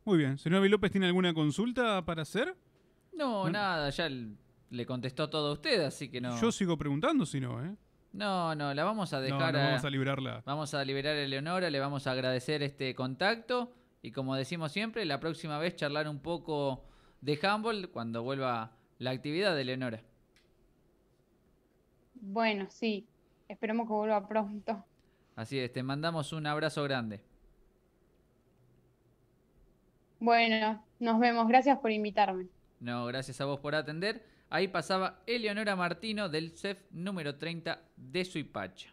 Muy bien. Señor Avi López, ¿tiene alguna consulta para hacer? No, Bueno. nada, ya l- le contestó todo a usted, así que no. Yo sigo preguntando si no, ¿eh? No, no, la vamos a No, dejar no a- vamos a librarla. Vamos a liberar a Eleonora, le vamos a agradecer este contacto y como decimos siempre, la próxima vez charlar un poco de handball cuando vuelva la actividad de Eleonora. Bueno, sí. Esperemos que vuelva pronto. Así es, te mandamos un abrazo grande. Bueno, nos vemos. Gracias por invitarme. No, gracias a vos por atender. Ahí pasaba Eleonora Martino del CEF número 30 de Suipacha.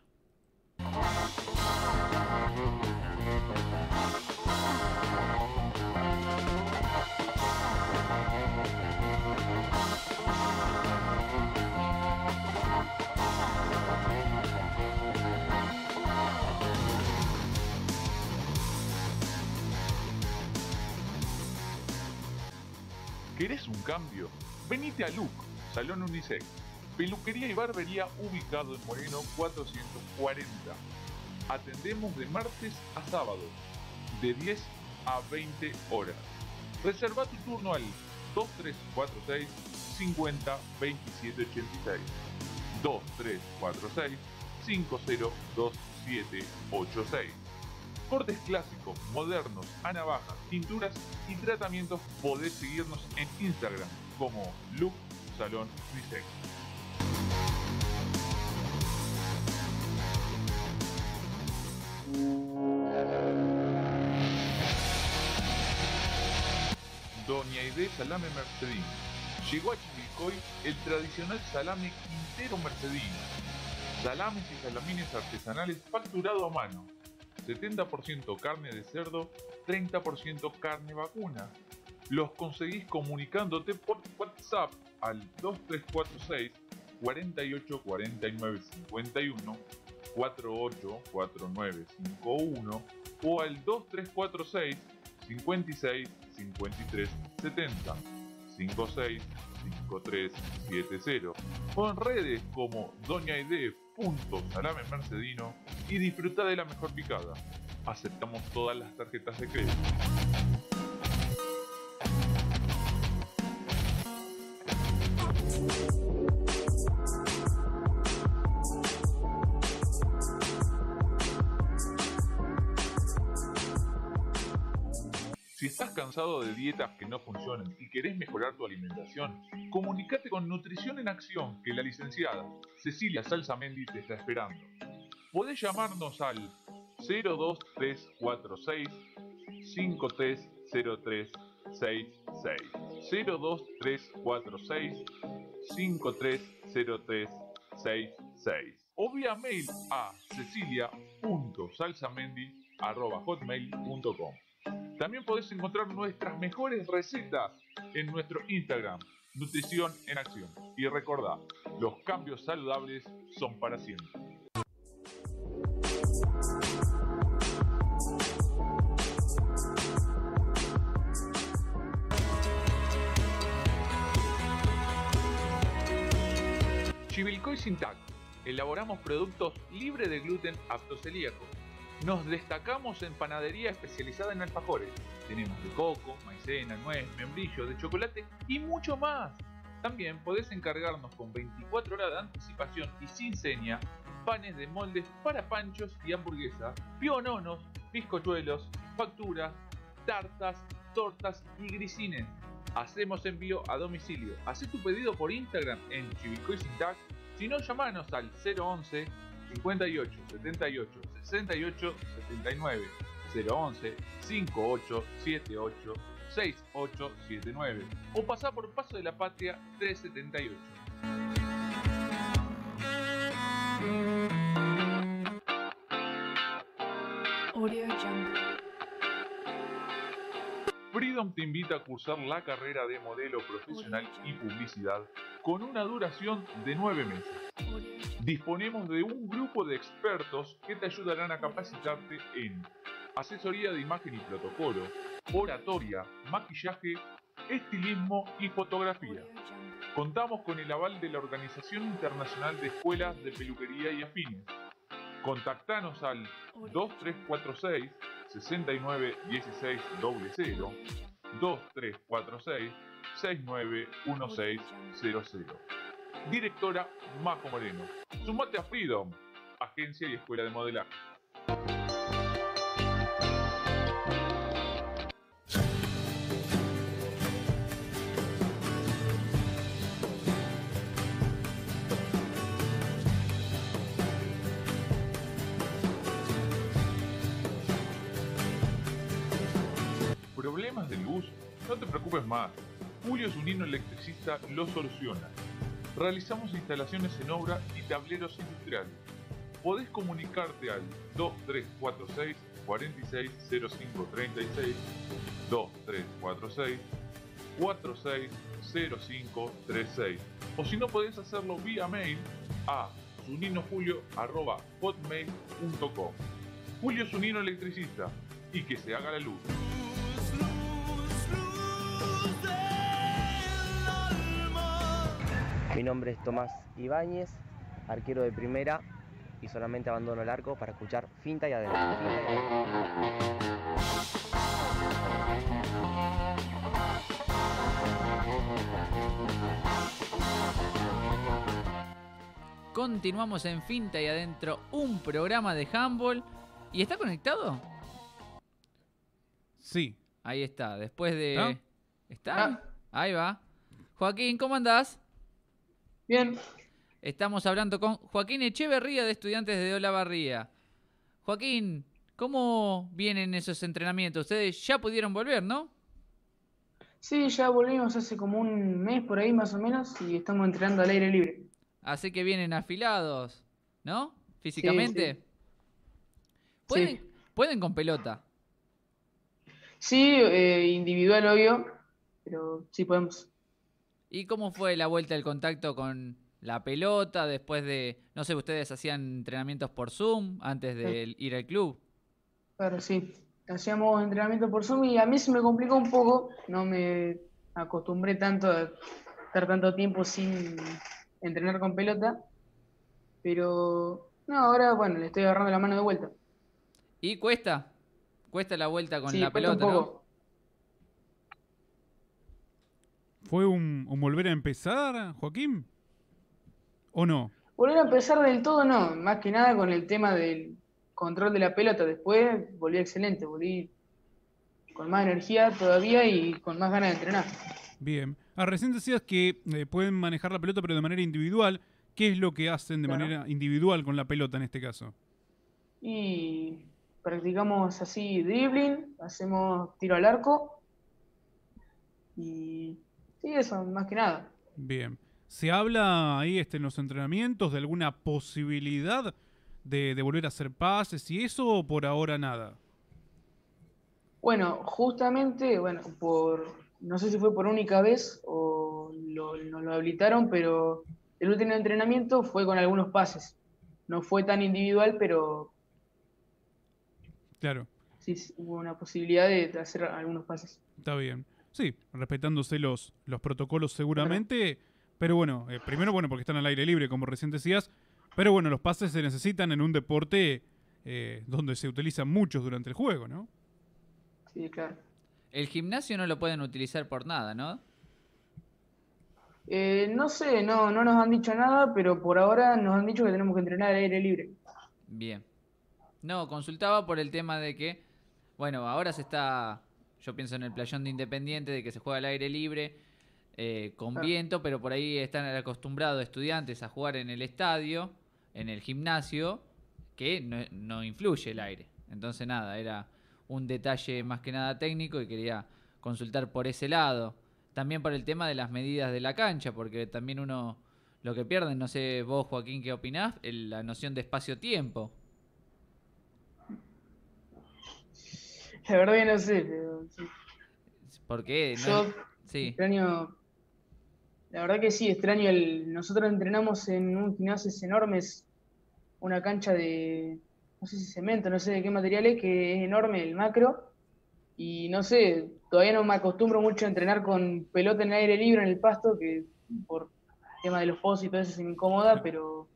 ¿Querés un cambio? Venite a Look, Salón Unisex. Peluquería y barbería ubicado en Moreno 440. Atendemos de martes a sábado, de 10 a 20 horas. Reserva tu turno al 2346 50 27 86. 2346 502786. Cortes clásicos, modernos, a navaja, pinturas y tratamientos podés seguirnos en Instagram como Look Salón Unisex. Doña Aide Salame Mercedino. Llegó a Chivilcoy el tradicional salame Quintero Mercedino. Salames y salamines artesanales facturado a mano. 70% carne de cerdo, 30% carne vacuna. Los conseguís comunicándote por WhatsApp al 2346 48 49 51 48 49 51 o al 2346 56 53 70 56 53 70 o en redes como doñaide.salame mercedino y disfruta de la mejor picada. Aceptamos todas las tarjetas de crédito. Si estás cansado de dietas que no funcionan y querés mejorar tu alimentación, comunícate con Nutrición en Acción, que la licenciada Cecilia Salsamendi te está esperando. Podés llamarnos al 02346 530366 02346 530366 o vía mail a cecilia.salsamendi.hotmail.com también podés encontrar nuestras mejores recetas en nuestro Instagram, Nutrición en Acción. Y recordá, los cambios saludables son para siempre. Chivilcoy Sintac. Elaboramos productos libres de gluten apto celíaco. Nos destacamos en panadería especializada en alfajores. Tenemos de coco, maicena, nuez, membrillo, de chocolate y mucho más. También podés encargarnos con 24 horas de anticipación y sin seña panes de moldes para panchos y hamburguesas, piononos, bizcochuelos, facturas, tartas, tortas y grisines. Hacemos envío a domicilio. Haz tu pedido por Instagram en Chivicoy Sintac. Si no, llamanos al 011 58 78 68 79 011 5878 6879 o pasá por Paso de la Patria 378. Audio Jungle. Freedom te invita a cursar la carrera de modelo profesional y publicidad con una duración de 9 meses. Disponemos de un grupo de expertos que te ayudarán a capacitarte en asesoría de imagen y protocolo, oratoria, maquillaje, estilismo y fotografía. Contamos con el aval de la Organización Internacional de Escuelas de Peluquería y Afines. Contactanos al 2346 6916 00 2346 691600. Directora Majo Moreno. Sumate a Freedom, agencia y escuela de modelaje. ¿Problemas de luz? No te preocupes más. Julio Zunino Electricista lo soluciona. Realizamos instalaciones en obra y tableros industriales. Podés comunicarte al 2346 460536 2346 460536 o si no podés hacerlo vía mail a zuninojulio.hotmail.com Julio Zunino Electricista y que se haga la luz. Mi nombre es Tomás Ibáñez, arquero de primera y solamente abandono el arco para escuchar finta y adentro. Continuamos en Finta y Adentro, un programa de handball. ¿Y está conectado? Sí. Ahí está, después de... ¿Está? ¿Está? Ah. Ahí va. Joaquín, ¿cómo andás? Bien, Estamos hablando con Joaquín Echeverría de Estudiantes de Olavarría. Joaquín, ¿cómo vienen esos entrenamientos? Ustedes ya pudieron volver, ¿no? sí, ya volvimos hace como un mes por ahí más o menos y estamos entrenando al aire libre. Así que vienen afilados, ¿no? Físicamente. ¿Pueden, Sí. ¿Pueden con pelota? Sí, eh, individual obvio, pero sí podemos. ¿Y cómo fue la vuelta del contacto con la pelota después de, no sé, ustedes hacían entrenamientos por Zoom antes de ir al club? Claro, sí. Hacíamos entrenamiento por Zoom y a mí se me complicó un poco, no me acostumbré tanto a estar tanto tiempo sin entrenar con pelota, pero no, ahora bueno, le estoy agarrando la mano de vuelta. ¿Y cuesta? Cuesta la vuelta con Sí, la pelota, ¿no? poco. ¿Fue un, un volver a empezar, Joaquín? ¿O no? Volver a empezar del todo no, más que nada con el tema del control de la pelota. Después volví excelente, volví con más energía todavía y con más ganas de entrenar. Bien. Ah, recién decías que eh, pueden manejar la pelota, pero de manera individual. ¿Qué es lo que hacen de Claro. manera individual con la pelota en este caso? Y practicamos así dribbling, hacemos tiro al arco y sí, eso, más que nada. Bien. ¿Se habla ahí este, en los entrenamientos de alguna posibilidad de, de volver a hacer pases y eso o por ahora nada? Bueno, justamente, bueno, por, no sé si fue por única vez o lo, nos lo habilitaron, pero el último entrenamiento fue con algunos pases. No fue tan individual, pero Claro, sí hubo una posibilidad de hacer algunos pases. está bien. Sí, respetándose los, los protocolos seguramente. Pero bueno, eh, primero, bueno, porque están al aire libre, como recién decías. Pero bueno, los pases se necesitan en un deporte eh, donde se utilizan muchos durante el juego, ¿no? Sí, claro. El gimnasio no lo pueden utilizar por nada, ¿no? Eh, no sé, no, no nos han dicho nada, pero por ahora nos han dicho que tenemos que entrenar al aire libre. Bien. No, consultaba por el tema de que, bueno, ahora se está, yo pienso en el playón de Independiente, de que se juega al aire libre, eh, con Claro. viento, pero por ahí están acostumbrados estudiantes a jugar en el estadio, en el gimnasio, que no, no influye el aire. Entonces nada, era un detalle más que nada técnico y quería consultar por ese lado. También por el tema de las medidas de la cancha, porque también uno lo que pierde, no sé vos Joaquín qué opinás, el- la noción de espacio-tiempo. La verdad que no sé, pero sí. Porque no Yo sí, extraño, la verdad que sí, extraño el, nosotros entrenamos en un gimnasio enorme, es una cancha de, no sé si cemento, no sé de qué material es, que es enorme el macro, y no sé, todavía no me acostumbro mucho a entrenar con pelota en el aire libre en el pasto, que por el tema de los pozos y todo eso se me incomoda, pero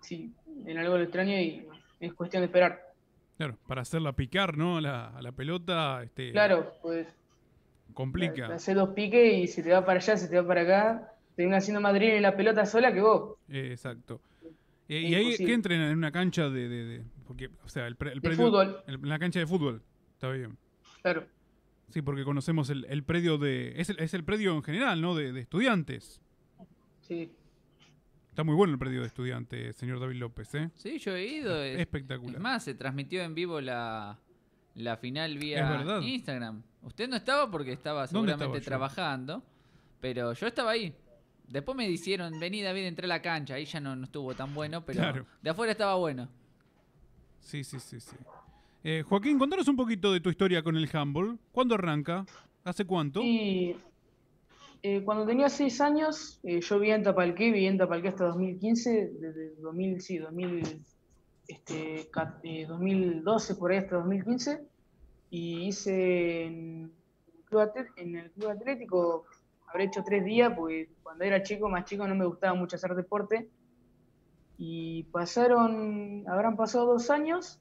sí, en algo lo extraño y es cuestión de esperar. Claro, para hacerla picar, ¿no? A la, a la pelota, este, Claro, pues complica. hacer dos piques y se te va para allá, se te va para acá, termina haciendo más dribbling en la pelota sola que vos. Eh, exacto. Eh, ¿Y ahí qué entrenan en una cancha de, de- de- porque, o sea, el, pre- el De predio- fútbol. el- en la cancha de fútbol, está bien. Claro. Sí, porque conocemos el, el predio de, es el, es el predio en general, ¿no? De, de estudiantes. Sí. Está muy bueno el predio de estudiantes, señor David López, ¿eh? sí, yo he ido. es- Espectacular. Es más, se transmitió en vivo la, la final vía. Instagram. Usted no estaba porque estaba ¿Dónde seguramente estaba trabajando, pero yo estaba ahí. Después me dijeron, vení David, entré a la cancha. Ahí ya no, no estuvo tan bueno, pero Claro. de afuera estaba bueno. Sí, sí, sí, sí. Eh, Joaquín, contanos un poquito de tu historia con el handball. ¿Cuándo arranca? ¿Hace cuánto? Y eh, cuando tenía seis años, eh, yo vivía en Tapalqué, viví en Tapalqué hasta 2015, desde 2000, sí, 2000, este, ca- eh, 2012 por ahí hasta 2015, y hice en el Club, en el club Atlético, habré hecho tres días, porque cuando era chico, más chico, no me gustaba mucho hacer deporte, y pasaron, habrán pasado dos años,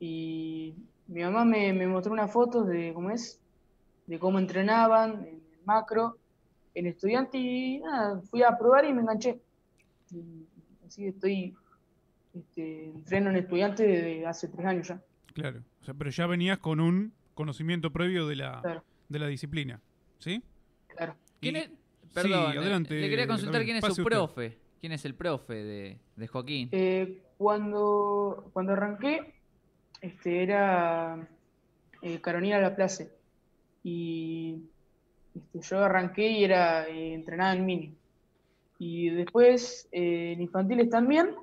y mi mamá me, me mostró unas fotos de, ¿cómo es? de cómo entrenaban macro, en estudiante y nada, fui a probar y me enganché. Y así que estoy, este, entreno en estudiante desde hace tres años ya. Claro. O sea, pero ya venías con un conocimiento previo de la, Claro. de la disciplina. ¿Sí? Claro. ¿Quién es? Perdón, sí, adelante. le quería consultar quién es pase su usted. profe. ¿Quién es el profe de, de Joaquín? Eh, cuando, cuando arranqué, este, era eh, Carolina Laplace. Y este, yo arranqué y era eh, entrenada en mini. Y después eh, en infantiles también.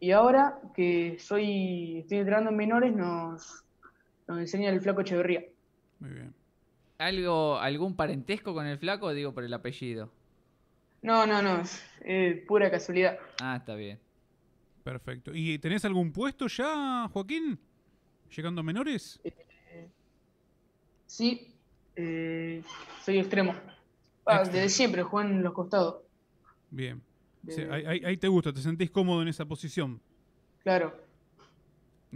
Y ahora que soy, estoy entrenando en menores, nos, nos enseña el flaco Echeverría. Muy bien. ¿Algo, ¿Algún parentesco con el flaco o digo por el apellido? No, no, no, es eh, pura casualidad. Ah, está bien. Perfecto. ¿Y tenés algún puesto ya, Joaquín? ¿Llegando a menores? Sí, eh, soy extremo. Ah, Extremo. desde siempre juego en los costados. Bien. Ahí, ahí- ahí te gusta, te sentís cómodo en esa posición. Claro.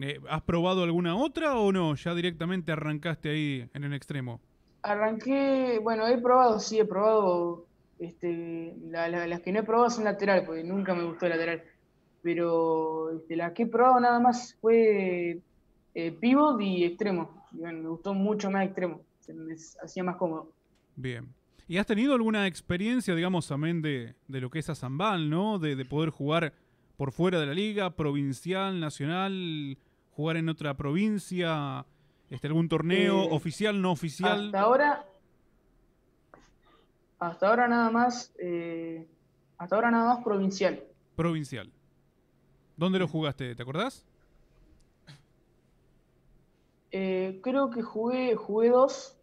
Eh, ¿Has probado alguna otra o no? Ya directamente arrancaste ahí en el extremo. Arranqué, bueno, he probado, sí, he probado, este, la- la- las que no he probado son lateral, porque nunca me gustó el lateral. Pero este, las que he probado nada más fue eh, pivot y extremo. Y bueno, me gustó mucho más extremo, se me hacía más cómodo. Bien. ¿Y has tenido alguna experiencia, digamos, amén de, de lo que es a Zambal, ¿no? De, de poder jugar por fuera de la liga, provincial, nacional, jugar en otra provincia, este, algún torneo Eh, oficial, no oficial. Hasta ahora, hasta ahora nada más, eh, hasta ahora nada más provincial. Provincial. ¿Dónde lo jugaste? ¿Te acordás? Eh, creo que jugué, jugué dos,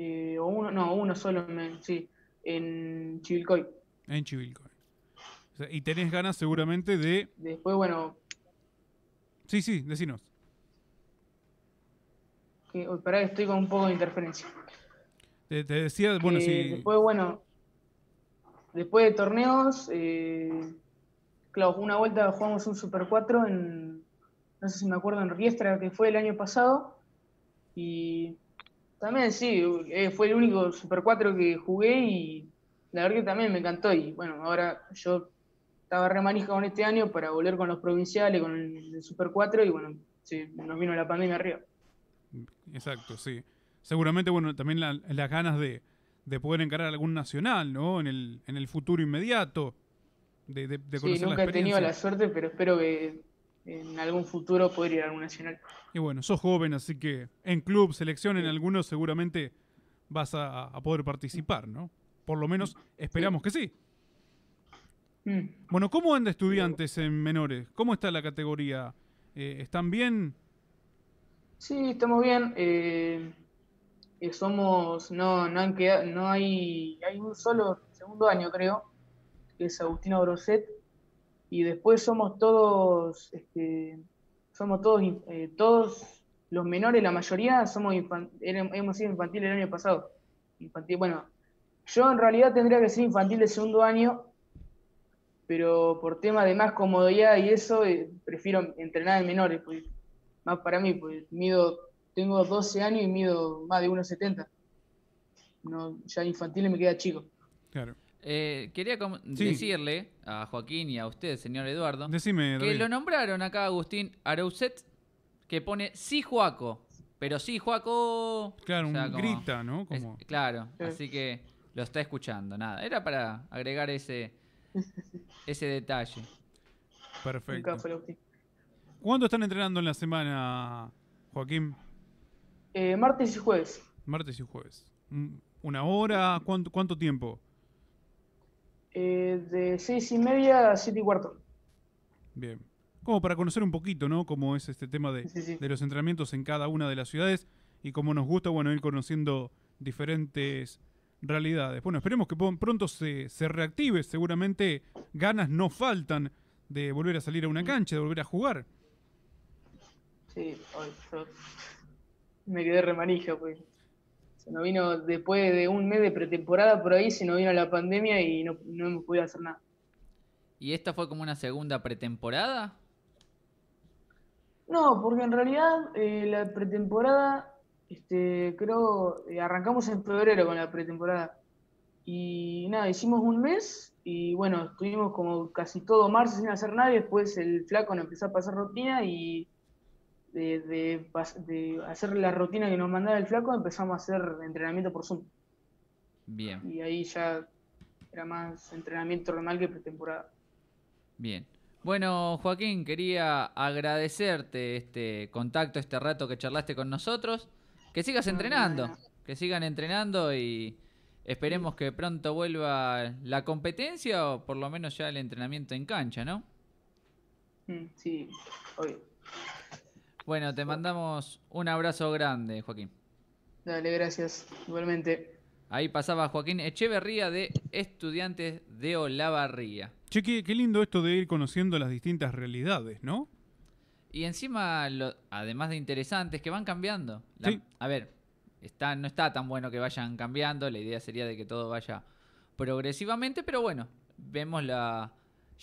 eh, o uno, no, uno solo, me- sí, en Chivilcoy. En Chivilcoy. O sea, y tenés ganas seguramente de... Después, bueno, Sí, sí, decinos. que, pará, estoy con un poco de interferencia. Te, te decía, bueno, Eh, sí. Después, bueno, después de torneos, eh, claro, una vuelta jugamos un Super 4 en, no sé si me acuerdo, en Riestra, que fue el año pasado. Y también sí, eh, fue el único Super 4 que jugué y la verdad que también me encantó. Y bueno, ahora yo estaba re manija con este año para volver con los provinciales, con el, el Super 4 y bueno, sí, nos vino la pandemia arriba. Exacto, sí. Seguramente, bueno, también la- las ganas de, de poder encarar algún nacional, ¿no? En el, en el futuro inmediato. De, de, de Sí, conocer la nunca he tenido la suerte, pero espero que en algún futuro poder ir a algún nacional. Y bueno, sos joven, así que en club, selección, en algunos seguramente vas a, a poder participar, ¿no? Por lo menos esperamos que sí. Mm. Bueno, ¿cómo anda estudiantes en menores? ¿Cómo está la categoría? Eh, ¿Están bien? Sí, estamos bien. eh, eh, somos, no, no han quedado, no hay, hay un solo segundo año, creo, que es Agustino Grosset, y después somos todos, este, somos todos, eh, todos los menores, la mayoría somos hemos sido infantil el año pasado. Infantil, bueno, yo en realidad tendría que ser infantil de segundo año, pero por tema de más comodidad y eso, eh, prefiero entrenar en menores, pues, más para mí, pues mido, tengo 12 años y mido más de 1,70. No, ya infantil me queda chico. Claro. Eh, quería Sí. decirle a Joaquín y a usted, señor Eduardo, Decime, que lo nombraron acá Agustín Arouset, que pone sí Juaco, pero sí Juaco... Claro, o sea, un como- grita, ¿no? es- claro, Sí. así que lo está escuchando, nada. Era para agregar ese, <laughs> ese detalle. perfecto. ¿Cuándo están entrenando en la semana, Joaquín? Eh, martes y jueves. Martes y jueves. Mm, ¿Una hora? ¿Cuánto, cuánto tiempo? Eh, de 6 y media a 7 y cuarto. Bien. Como para conocer un poquito, ¿no? Cómo es este tema de, Sí, sí. de los entrenamientos en cada una de las ciudades y cómo nos gusta, bueno, ir conociendo diferentes realidades. Bueno, esperemos que pronto se, se reactive. Seguramente ganas no faltan de volver a salir a una cancha, de volver a jugar. Sí, yo me quedé remanija, pues. Se nos vino después de un mes de pretemporada por ahí, se nos vino la pandemia y no, no hemos podido hacer nada. ¿Y esta fue como una segunda pretemporada? No, porque en realidad eh, la pretemporada, este, creo, eh, arrancamos en febrero con la pretemporada. Y nada, hicimos un mes y bueno, estuvimos como casi todo marzo sin hacer nada. y Después el flaco nos empezó a pasar rutina y de, de pas- de hacer la rutina que nos mandaba el flaco empezamos a hacer entrenamiento por Zoom. Bien, Y ahí ya era más entrenamiento normal que pretemporada. bien. Bueno, Joaquín, quería agradecerte este contacto, este rato que charlaste con nosotros. Que sigas No, entrenando, que sigan entrenando y esperemos que pronto vuelva la competencia o por lo menos ya el entrenamiento en cancha, ¿no? Mm, Sí, obvio. Bueno, te mandamos un abrazo grande, Joaquín. Dale, gracias. Igualmente. Ahí pasaba Joaquín Echeverría de Estudiantes de Olavarría. Che, qué, qué lindo esto de ir conociendo las distintas realidades, ¿no? Y encima, lo- además de interesantes, que van cambiando. La- Sí. A ver, está, no está tan bueno que vayan cambiando. La idea sería de que todo vaya progresivamente, pero bueno, vemos la.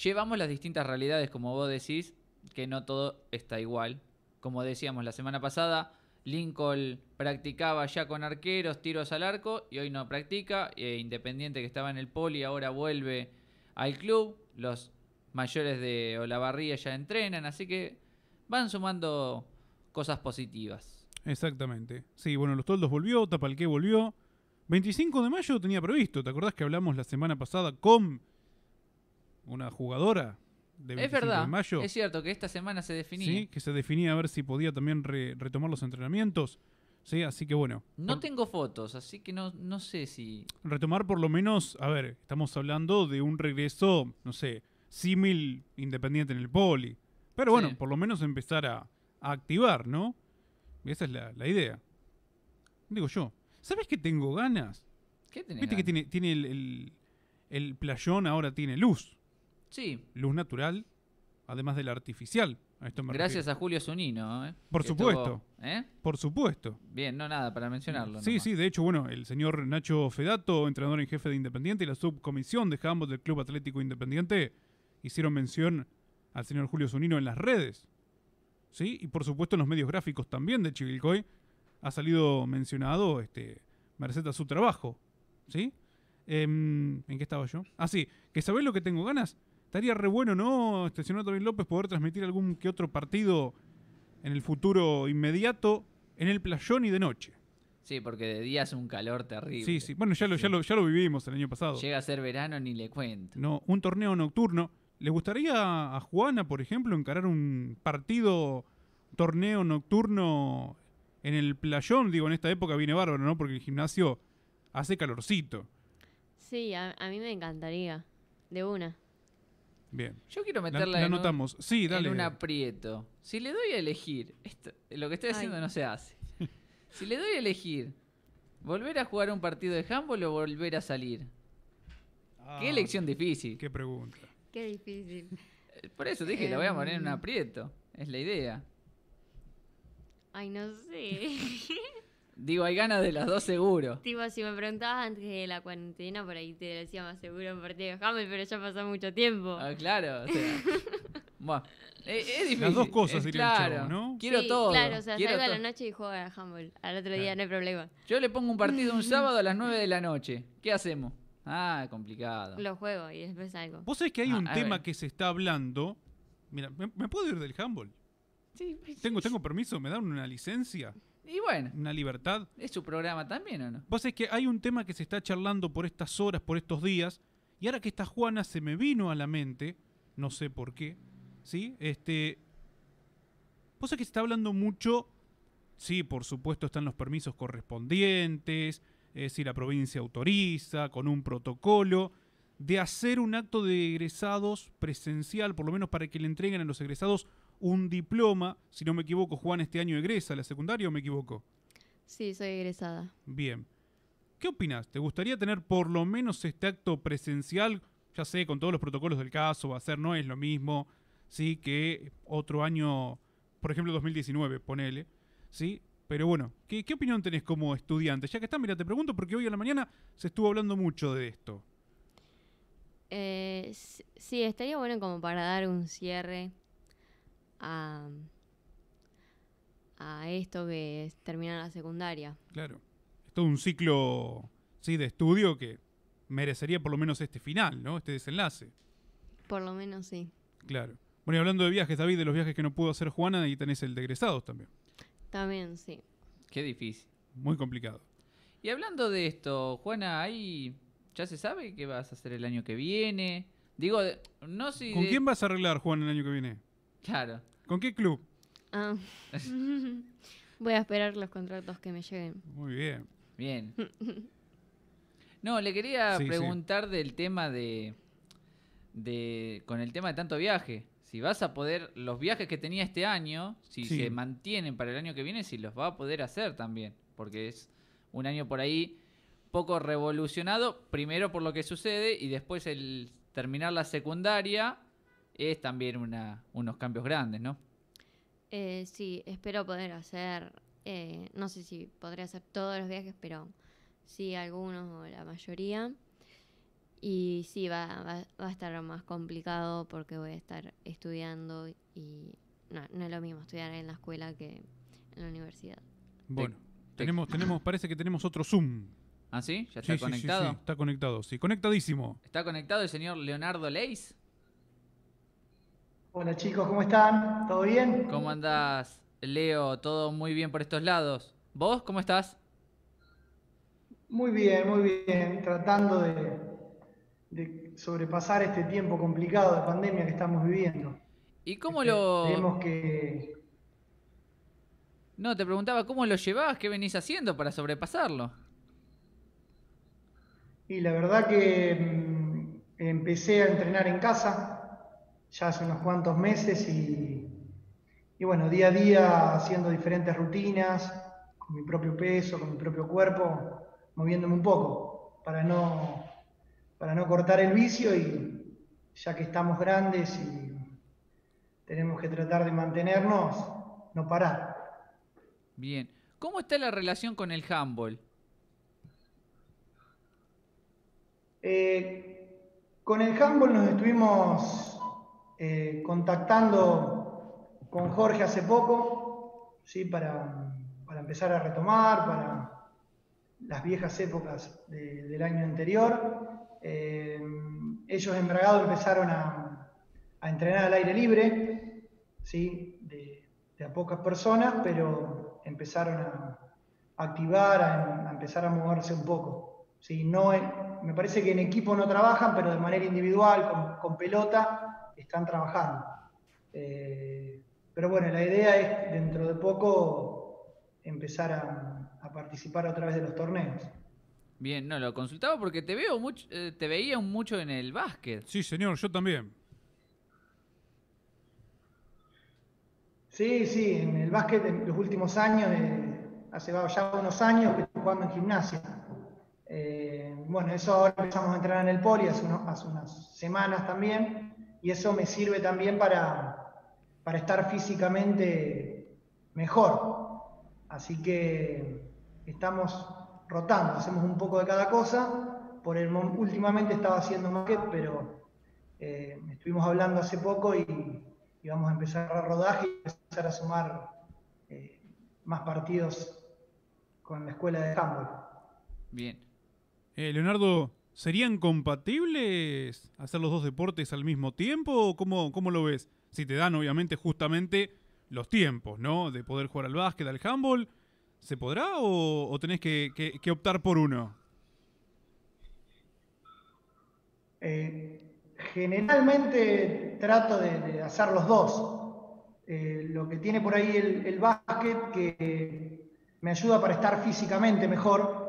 Llevamos las distintas realidades, como vos decís, que no todo está igual. Como decíamos la semana pasada, Lincoln practicaba ya con arqueros, tiros al arco, y hoy no practica. e Independiente que estaba en el poli, ahora vuelve al club. Los mayores de Olavarría ya entrenan, así que van sumando cosas positivas. Exactamente. Sí, bueno, los toldos volvió, Tapalqué volvió. 25 de mayo tenía previsto. ¿Te acordás que hablamos la semana pasada con una jugadora de 25 Es verdad, de mayo? es cierto que esta semana se definía. Sí, que se definía a ver si podía también re- retomar los entrenamientos. Sí, así que bueno. No por- tengo fotos, así que no, no sé si... retomar por lo menos, a ver, estamos hablando de un regreso, no sé, símil independiente en el poli. Pero bueno, Sí. por lo menos empezar a, a activar, ¿no? Esa es la, la idea. Digo yo. ¿Sabes que tengo ganas? ¿Qué tenés Viste que tiene, tiene el, el- el playón ahora tiene luz. Sí, Luz natural, además de la artificial. A esto me gracias a Julio Zunino. ¿eh? Por que supuesto. estuvo- ¿eh? Por supuesto. Bien, no nada para mencionarlo. Sí, nomás. sí, de hecho, bueno, el señor Nacho Fedato, entrenador en jefe de Independiente y la subcomisión de handball del Club Atlético Independiente hicieron mención al señor Julio Zunino en las redes. ¿Sí? Y por supuesto en los medios gráficos también de Chivilcoy ha salido mencionado este, merced a su trabajo. ¿Sí? Em, ¿En qué estaba yo? Ah, sí, que sabés lo que tengo ganas. Estaría re bueno, ¿no, este señor David López, poder transmitir algún que otro partido en el futuro inmediato en el playón y de noche. Sí, porque de día hace un calor terrible. Sí, sí. Bueno, ya lo, ya lo, ya lo vivimos el año pasado. Llega a ser verano ni le cuento. No, un torneo nocturno. ¿Le gustaría a Juana, por ejemplo, encarar un partido, torneo nocturno en el playón? Digo, en esta época viene bárbaro, ¿no? Porque el gimnasio hace calorcito. Sí, a, a mí me encantaría. De una. Bien. Yo quiero La, meterla la en, un- anotamos. Sí, dale. en un aprieto. Si le doy a elegir, esto- lo que estoy haciendo Ay. no se hace. Si le doy a elegir, ¿volver a jugar un partido de handball o volver a salir? Ah, Qué elección difícil. Qué pregunta. Qué difícil. Eh, Por eso dije, la voy a poner en un Em. aprieto. Es la idea. Ay, no sé. <laughs> Digo, hay ganas de las dos seguro. tipo, si me preguntabas antes de la cuarentena, por ahí te decía más seguro un partido de Hamel, pero ya pasó mucho tiempo. Ah, claro, o sea. <laughs> Bueno, es, es difícil. Las dos cosas el claro. chavo, ¿no? Quiero Sí, todo. Claro, o sea, quiero salgo a la noche y juego a Humble. Al otro día Claro. no hay problema. Yo le pongo un partido un <laughs> sábado a las 9 de la noche. ¿Qué hacemos? Ah, complicado. Lo juego y después salgo. Vos sabés que hay Ah, un a tema ver. que se está hablando. Mira, ¿me, me puedo ir del handball? Sí, ¿Tengo, ¿Tengo permiso? ¿Me dan una licencia? Y bueno, ¿Una libertad? ¿es su programa también o no? Vos sabés que hay un tema que se está charlando por estas horas, por estos días, y ahora que está Juana se me vino a la mente, no sé por qué, ¿sí? Este. Vos sabés que se está hablando mucho, sí, por supuesto están los permisos correspondientes, eh, si la provincia autoriza, con un protocolo, de hacer un acto de egresados presencial, por lo menos para que le entreguen a los egresados un diploma. Si no me equivoco, Juan este año egresa a la secundaria o me equivoco. Sí, soy egresada. Bien. ¿Qué opinas? ¿Te gustaría tener por lo menos este acto presencial? Ya sé, con todos los protocolos del caso, va a ser, no es lo mismo, ¿sí? Que otro año, por ejemplo, 2019, ponele, ¿sí? Pero bueno, ¿qué, qué opinión tenés como estudiante? Ya que está, mira, te pregunto porque hoy a la mañana se estuvo hablando mucho de esto. Eh, sí, estaría bueno como para dar un cierre a, a esto que es terminar la secundaria. Claro. Es todo un ciclo, ¿sí? De estudio que merecería por lo menos este final, ¿no? Este desenlace. Por lo menos sí. Claro. Bueno, y hablando de viajes, David, de los viajes que no pudo hacer Juana, y tenés el de egresados también. También sí. Qué difícil. Muy complicado. Y hablando de esto, Juana, ahí ya se sabe qué vas a hacer el año que viene. Digo, no si ¿Con de- quién vas a arreglar, Juan, el año que viene? Claro. ¿Con qué club? Ah. <laughs> Voy a esperar los contratos que me lleguen. Muy bien. Bien. <laughs> No, le quería Sí, sí. preguntar del tema de, de. con el tema de tanto viaje. Si vas a poder. Los viajes que tenía este año, si Sí. se mantienen para el año que viene, si los va a poder hacer también. Porque es un año por ahí poco revolucionado. Primero por lo que sucede y después el terminar la secundaria es también una, unos cambios grandes, ¿no? Eh, sí, espero poder hacer, eh, no sé si podré hacer todos los viajes, pero sí algunos o la mayoría. Y sí, va, va, va a estar más complicado porque voy a estar estudiando y no, no es lo mismo estudiar en la escuela que en la universidad. Bueno, te- tenemos, tenemos, <laughs> parece que tenemos otro Zoom. ¿Ah, sí? ¿Ya está Sí, sí, sí, conectado? sí, está conectado, sí. Conectadísimo. ¿Está conectado el señor Leonardo Leis? Hola chicos, ¿cómo están? ¿Todo bien? ¿Cómo andás, Leo? ¿Todo muy bien por estos lados? ¿Vos cómo estás? Muy bien, muy bien. Tratando de, de sobrepasar este tiempo complicado de pandemia que estamos viviendo. ¿Y cómo Esperemos lo...? que No, te preguntaba, ¿cómo lo llevás? ¿Qué venís haciendo para sobrepasarlo? Y la verdad que mm, empecé a entrenar en casa ya hace unos cuantos meses y, y bueno, día a día haciendo diferentes rutinas, con mi propio peso, con mi propio cuerpo, moviéndome un poco para no, para no cortar el vicio y ya que estamos grandes y tenemos que tratar de mantenernos, no parar. Bien. ¿Cómo está la relación con el handball? Eh, con el handball nos estuvimos eh, contactando con Jorge hace poco, ¿sí? para, para empezar a retomar, para las viejas épocas de- del año anterior. Eh, ellos en Bragado empezaron a, entrenar al aire libre, ¿sí? de, de a pocas personas, pero empezaron a, activar, a, empezar a moverse un poco. ¿sí? No me parece que en equipo no trabajan, pero de manera individual, con pelota, están trabajando. Eh, pero bueno, la idea es dentro de poco empezar a, a participar otra vez de los torneos. Bien, no, lo consultaba porque te veo mucho, eh, te veía mucho en el básquet. Sí, señor, yo también. Sí, sí, en el básquet en los últimos años, eh, hace ya unos años que estoy jugando en gimnasia. Eh, bueno, eso ahora empezamos a entrenar en el poli hace unas semanas también, y eso me sirve también para, para estar físicamente mejor. Así que estamos rotando, hacemos un poco de cada cosa. Por el últimamente estaba haciendo básquet, pero eh, estuvimos hablando hace poco y, y vamos a empezar a rodaje y empezar a sumar eh, más partidos con la escuela de handball. Bien. Eh, Leonardo, ¿serían compatibles hacer los dos deportes al mismo tiempo o cómo, cómo lo ves? Si te dan, obviamente, justamente los tiempos, ¿no? De poder jugar al básquet, al handball, ¿se podrá o, tenés que, optar por uno? Eh, generalmente trato de, de hacer los dos. Eh, lo que tiene por ahí el, el básquet que me ayuda para estar físicamente mejor,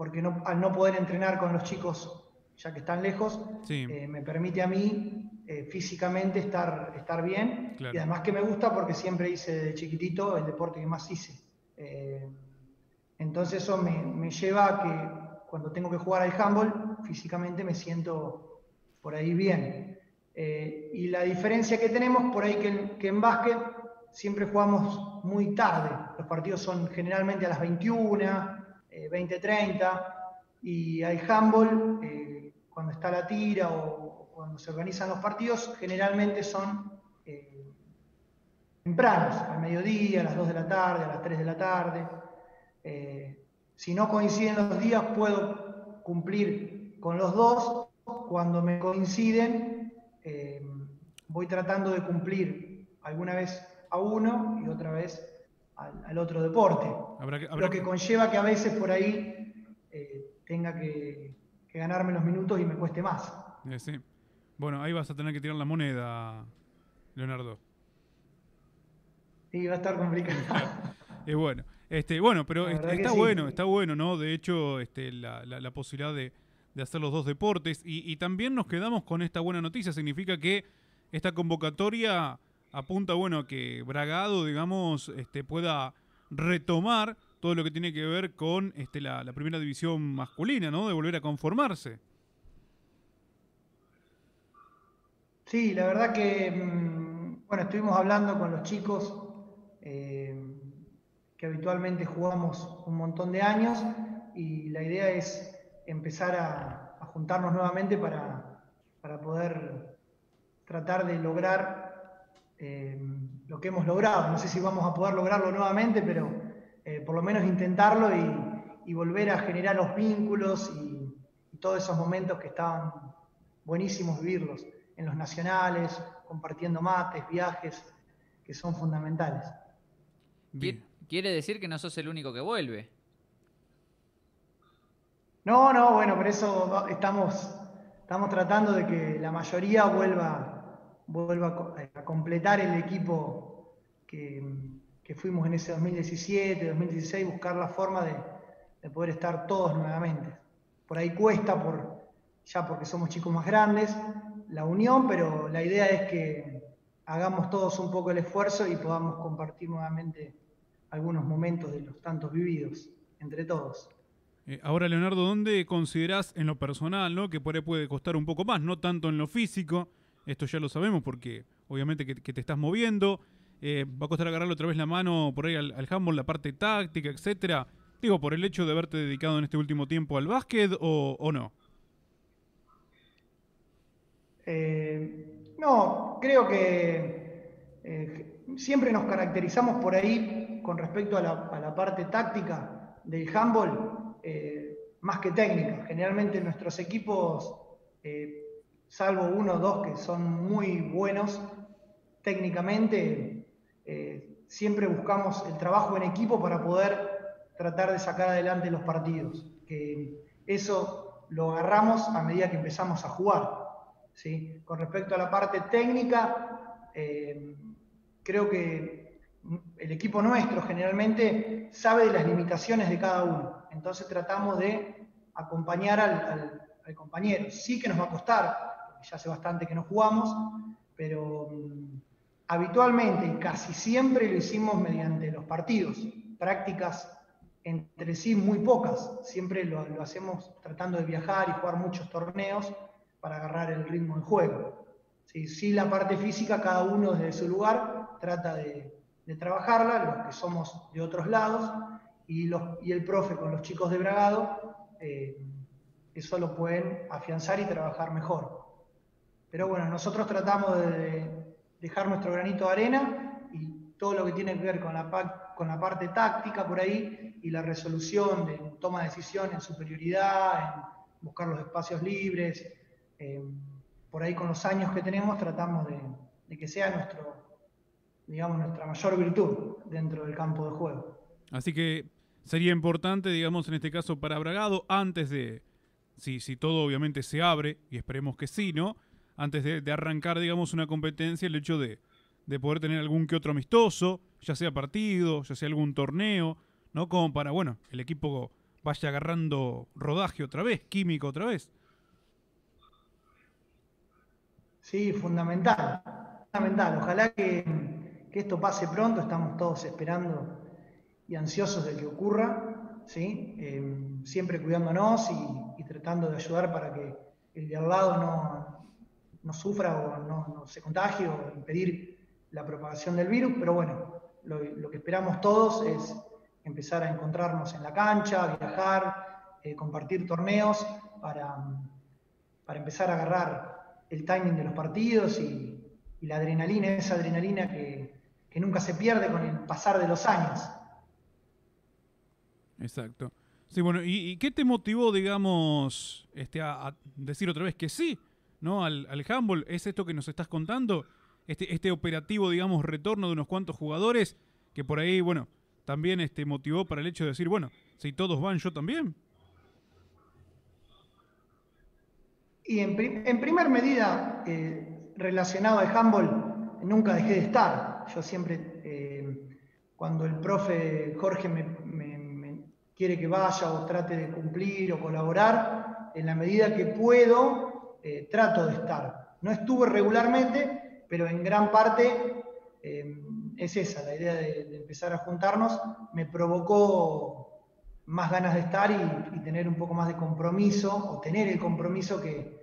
porque no- al no poder entrenar con los chicos ya que están lejos, Sí. eh, me permite a mí eh, físicamente estar, estar bien. Claro. Y además que me gusta porque siempre hice de chiquitito el deporte que más hice. Eh, entonces eso me, me lleva a que cuando tengo que jugar al handball, físicamente me siento por ahí bien. Y la diferencia que tenemos por ahí que en, que en básquet siempre jugamos muy tarde. Los partidos son generalmente a las 21, eh, 20, 30. Y al handball, eh, cuando está la tira o cuando se organizan los partidos, generalmente son eh, tempranos, al mediodía, a las 2 de la tarde, a las 3 de la tarde. Eh, si no coinciden los días, puedo cumplir con los dos. Cuando me coinciden, voy tratando de cumplir alguna vez a uno y otra vez al otro deporte. Habrá que- habrá Lo que conlleva que a veces por ahí eh, tenga que, que ganarme los minutos y me cueste más. Eh, sí. Bueno, ahí vas a tener que tirar la moneda, Leonardo. Y va a estar complicado. <laughs> Y bueno, este, bueno, pero este, está sí. bueno, está bueno, ¿no? De hecho, este, la, la- la posibilidad de, de hacer los dos deportes. Y, y también nos quedamos con esta buena noticia. Significa que esta convocatoria apunta, bueno, a que Bragado, digamos, este, pueda retomar todo lo que tiene que ver con este, la, primera división masculina, ¿no? De volver a conformarse. Sí, la verdad que, mm, bueno, estuvimos hablando con los chicos eh, que habitualmente jugamos un montón de años y la idea es empezar a, a juntarnos nuevamente para, para poder tratar de lograr eh, lo que hemos logrado. No sé si vamos a poder lograrlo nuevamente, pero eh, por lo menos intentarlo y, y volver a generar los vínculos y, y todos esos momentos que estaban buenísimos vivirlos en los nacionales, compartiendo mates, viajes, que son fundamentales. Qui- Quiere decir que no sos el único que vuelve. No, no, bueno, por eso estamos tratando de que la mayoría vuelva, vuelva a co- a completar el equipo que, que fuimos en ese 2017, 2016, buscar la forma de, de poder estar todos nuevamente. Por ahí cuesta, por, ya porque somos chicos más grandes, la unión, pero la idea es que hagamos todos un poco el esfuerzo y podamos compartir nuevamente algunos momentos de los tantos vividos entre todos. Eh, ahora, Leonardo, ¿dónde considerás en lo personal, ¿no? que por ahí puede costar un poco más, no tanto en lo físico? Esto ya lo sabemos porque obviamente que, te estás moviendo. eh, va a costar agarrarle otra vez la mano por ahí al, al handball, la parte táctica, etcétera. Digo, por el hecho de haberte dedicado en este último tiempo al básquet o, no. Eh, no, creo que eh, siempre nos caracterizamos por ahí con respecto a la, a la parte táctica del handball, más que técnica. Generalmente nuestros equipos, salvo uno o dos que son muy buenos técnicamente, eh, siempre buscamos el trabajo en equipo para poder tratar de sacar adelante los partidos. Que eso lo agarramos a medida que empezamos a jugar. ¿sí? Con respecto a la parte técnica, eh, creo que el equipo nuestro generalmente sabe de las limitaciones de cada uno. Entonces tratamos de acompañar al, al compañero. Sí que nos va a costar, ya hace bastante que no jugamos, pero mm, habitualmente y casi siempre lo hicimos mediante los partidos, prácticas entre sí muy pocas, siempre lo, hacemos tratando de viajar y jugar muchos torneos para agarrar el ritmo del juego. Sí, la parte física, cada uno desde su lugar trata de, trabajarla, los que somos de otros lados, y el profe con los chicos de Bragado, eh, eso lo pueden afianzar y trabajar mejor. Pero bueno, nosotros tratamos de dejar nuestro granito de arena y todo lo que tiene que ver con la, con la parte táctica por ahí y la resolución de toma de decisión en superioridad, en buscar los espacios libres. por ahí con los años que tenemos tratamos de, que sea nuestro, digamos, nuestra mayor virtud dentro del campo de juego. Así que sería importante, digamos, en este caso para Bragado, antes de, si, si todo obviamente se abre, y esperemos que sí, ¿no? Antes de, arrancar, digamos, una competencia, el hecho de, poder tener algún que otro amistoso, ya sea partido, ya sea algún torneo, ¿no? Como para, bueno, el equipo vaya agarrando rodaje otra vez, químico otra vez. Sí, fundamental, fundamental. Ojalá que, esto pase pronto, estamos todos esperando y ansiosos de que ocurra, ¿sí? Eh, siempre cuidándonos y, tratando de ayudar para que el de al lado no, no sufra o no, se contagie o impedir la propagación del virus, pero bueno, lo, que esperamos todos es empezar a encontrarnos en la cancha, viajar, eh, compartir torneos para, para, empezar a agarrar el timing de los partidos y, la adrenalina, esa adrenalina que, nunca se pierde con el pasar de los años. Exacto. Sí, bueno, ¿y, qué te motivó, digamos, este, a decir otra vez que sí? ¿No? Al, al. ¿Es esto que nos estás contando? Este, este operativo, digamos, retorno de unos cuantos jugadores que por ahí, bueno, también este, motivó para el hecho de decir, bueno, si todos van, yo también. Y en, en primer medida, eh, relacionado al handball, nunca dejé de estar. Yo siempre, eh, cuando el profe Jorge me, quiere que vaya o trate de cumplir o colaborar, en la medida que puedo, eh, trato de estar. No estuve regularmente, pero en gran parte eh, es esa, la idea de, empezar a juntarnos, me provocó más ganas de estar y, tener un poco más de compromiso, o tener el compromiso que,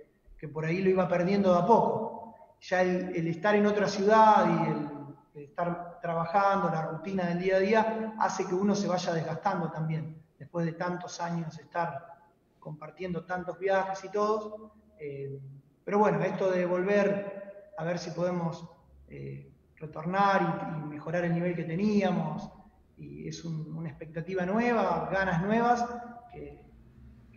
por ahí lo iba perdiendo de a poco. Ya el, estar en otra ciudad y el, estar trabajando, la rutina del día a día, hace que uno se vaya desgastando también, después de tantos años estar compartiendo tantos viajes y todos, eh, pero bueno, esto de volver a ver si podemos eh, retornar y, mejorar el nivel que teníamos, y es una expectativa nueva, ganas nuevas, que,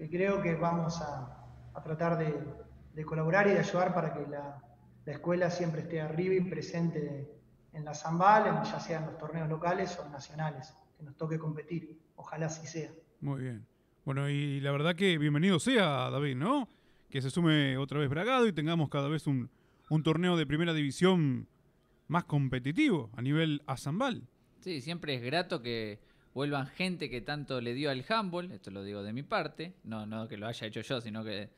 creo que vamos a, tratar de, colaborar y de ayudar para que la, escuela siempre esté arriba y presente en la Zambal, ya sean los torneos locales o nacionales, que nos toque competir. Ojalá así sea. Muy bien. Bueno, y la verdad que bienvenido sea, David, ¿no? Que se sume otra vez Bragado y tengamos cada vez un, torneo de primera división más competitivo a nivel azambal. Sí, siempre es grato que vuelvan gente que tanto le dio al handball, esto lo digo de mi parte, no, no que lo haya hecho yo, sino que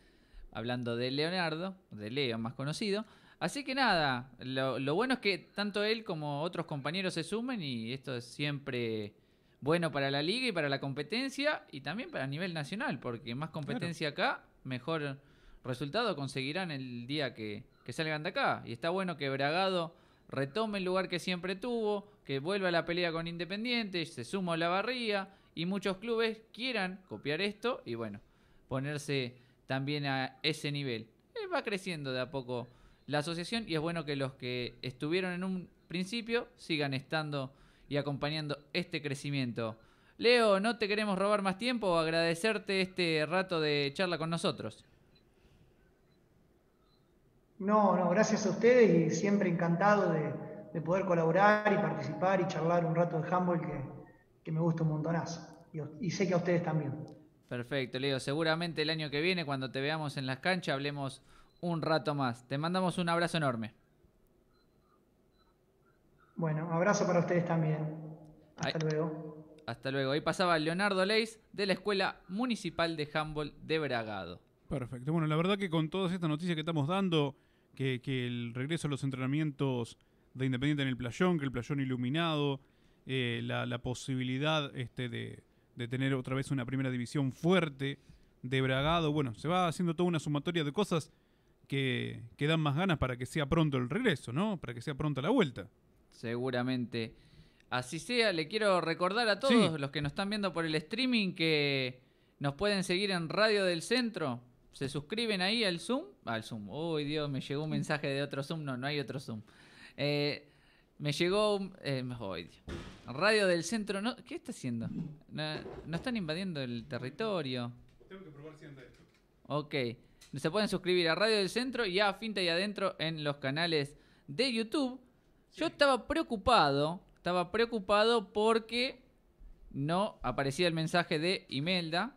hablando de Leonardo, de Leo más conocido. Así que nada, lo, lo bueno es que tanto él como otros compañeros se sumen y esto es siempre bueno para la liga y para la competencia y también para nivel nacional, porque más competencia acá, mejor resultado conseguirán el día que, salgan de acá. Y está bueno que Bragado retome el lugar que siempre tuvo, que vuelva a la pelea con Independiente, se suma a la barría y muchos clubes quieran copiar esto y bueno, ponerse también a ese nivel. Eh, va creciendo de a poco la asociación y es bueno que los que estuvieron en un principio sigan estando y acompañando este crecimiento. Leo, no te queremos robar más tiempo, agradecerte este rato de charla con nosotros. No, no, gracias a ustedes y siempre encantado de, poder colaborar y participar y charlar un rato de handball que, me gusta un montonazo. Y, sé que a ustedes también. Perfecto, Leo. Seguramente el año que viene, cuando te veamos en las canchas, hablemos un rato más. Te mandamos un abrazo enorme. Bueno, abrazo para ustedes también. Hasta luego. Hasta luego. Ahí pasaba Leonardo Leis de la Escuela Municipal de Handball de Bragado. Perfecto. Bueno, la verdad que con todas estas noticias que estamos dando, que, que el regreso a los entrenamientos de Independiente en el playón, que el playón iluminado, eh, la, la posibilidad este, de, de tener otra vez una primera división fuerte de Bragado, bueno, se va haciendo toda una sumatoria de cosas que, que dan más ganas para que sea pronto el regreso, ¿no? Para que sea pronto la vuelta. Seguramente. Así sea, le quiero recordar a todos Sí. los que nos están viendo por el streaming que nos pueden seguir en Radio del Centro. Se suscriben ahí al Zoom. Al Zoom. Uy, Dios, me llegó un mensaje de otro Zoom. No, no hay otro Zoom. Eh, me llegó. un- eh. Radio del Centro. No, ¿Qué está haciendo? No, no están invadiendo el territorio. Tengo que probar si anda esto. Ok. Se pueden suscribir a Radio del Centro y a Finta y Adentro en los canales de YouTube. Yo estaba preocupado, estaba preocupado porque no aparecía el mensaje de Imelda.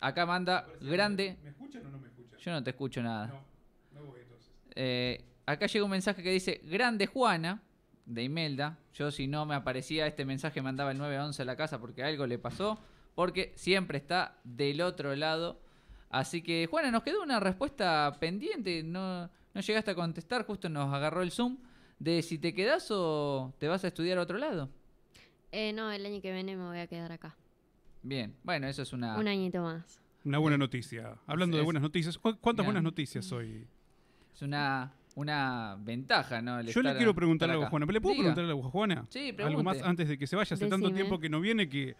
Acá manda grande. ¿Me escuchan o no me escuchan? Yo no te escucho nada. No, no voy entonces. Eh, acá llega un mensaje que dice Grande Juana de Imelda. Yo si no me aparecía este mensaje mandaba el 911 a la casa porque algo le pasó. Porque siempre está del otro lado. Así que Juana, nos quedó una respuesta pendiente. No, no llegaste a contestar. Justo nos agarró el Zoom. De si te quedás o te vas a estudiar a otro lado. Eh, no, el año que viene me voy a quedar acá. Bien, bueno, eso es una... Un añito más. Una buena noticia. Hablando de buenas noticias, ¿cu- ¿cuántas Ya. buenas noticias hoy? Es una, una ventaja, ¿no? El Yo le quiero preguntar algo a. Juana. ¿Le puedo Diga. preguntar algo a Juana? Sí, Algo pregunte. más antes de que se vaya. Hace tanto tiempo que no viene que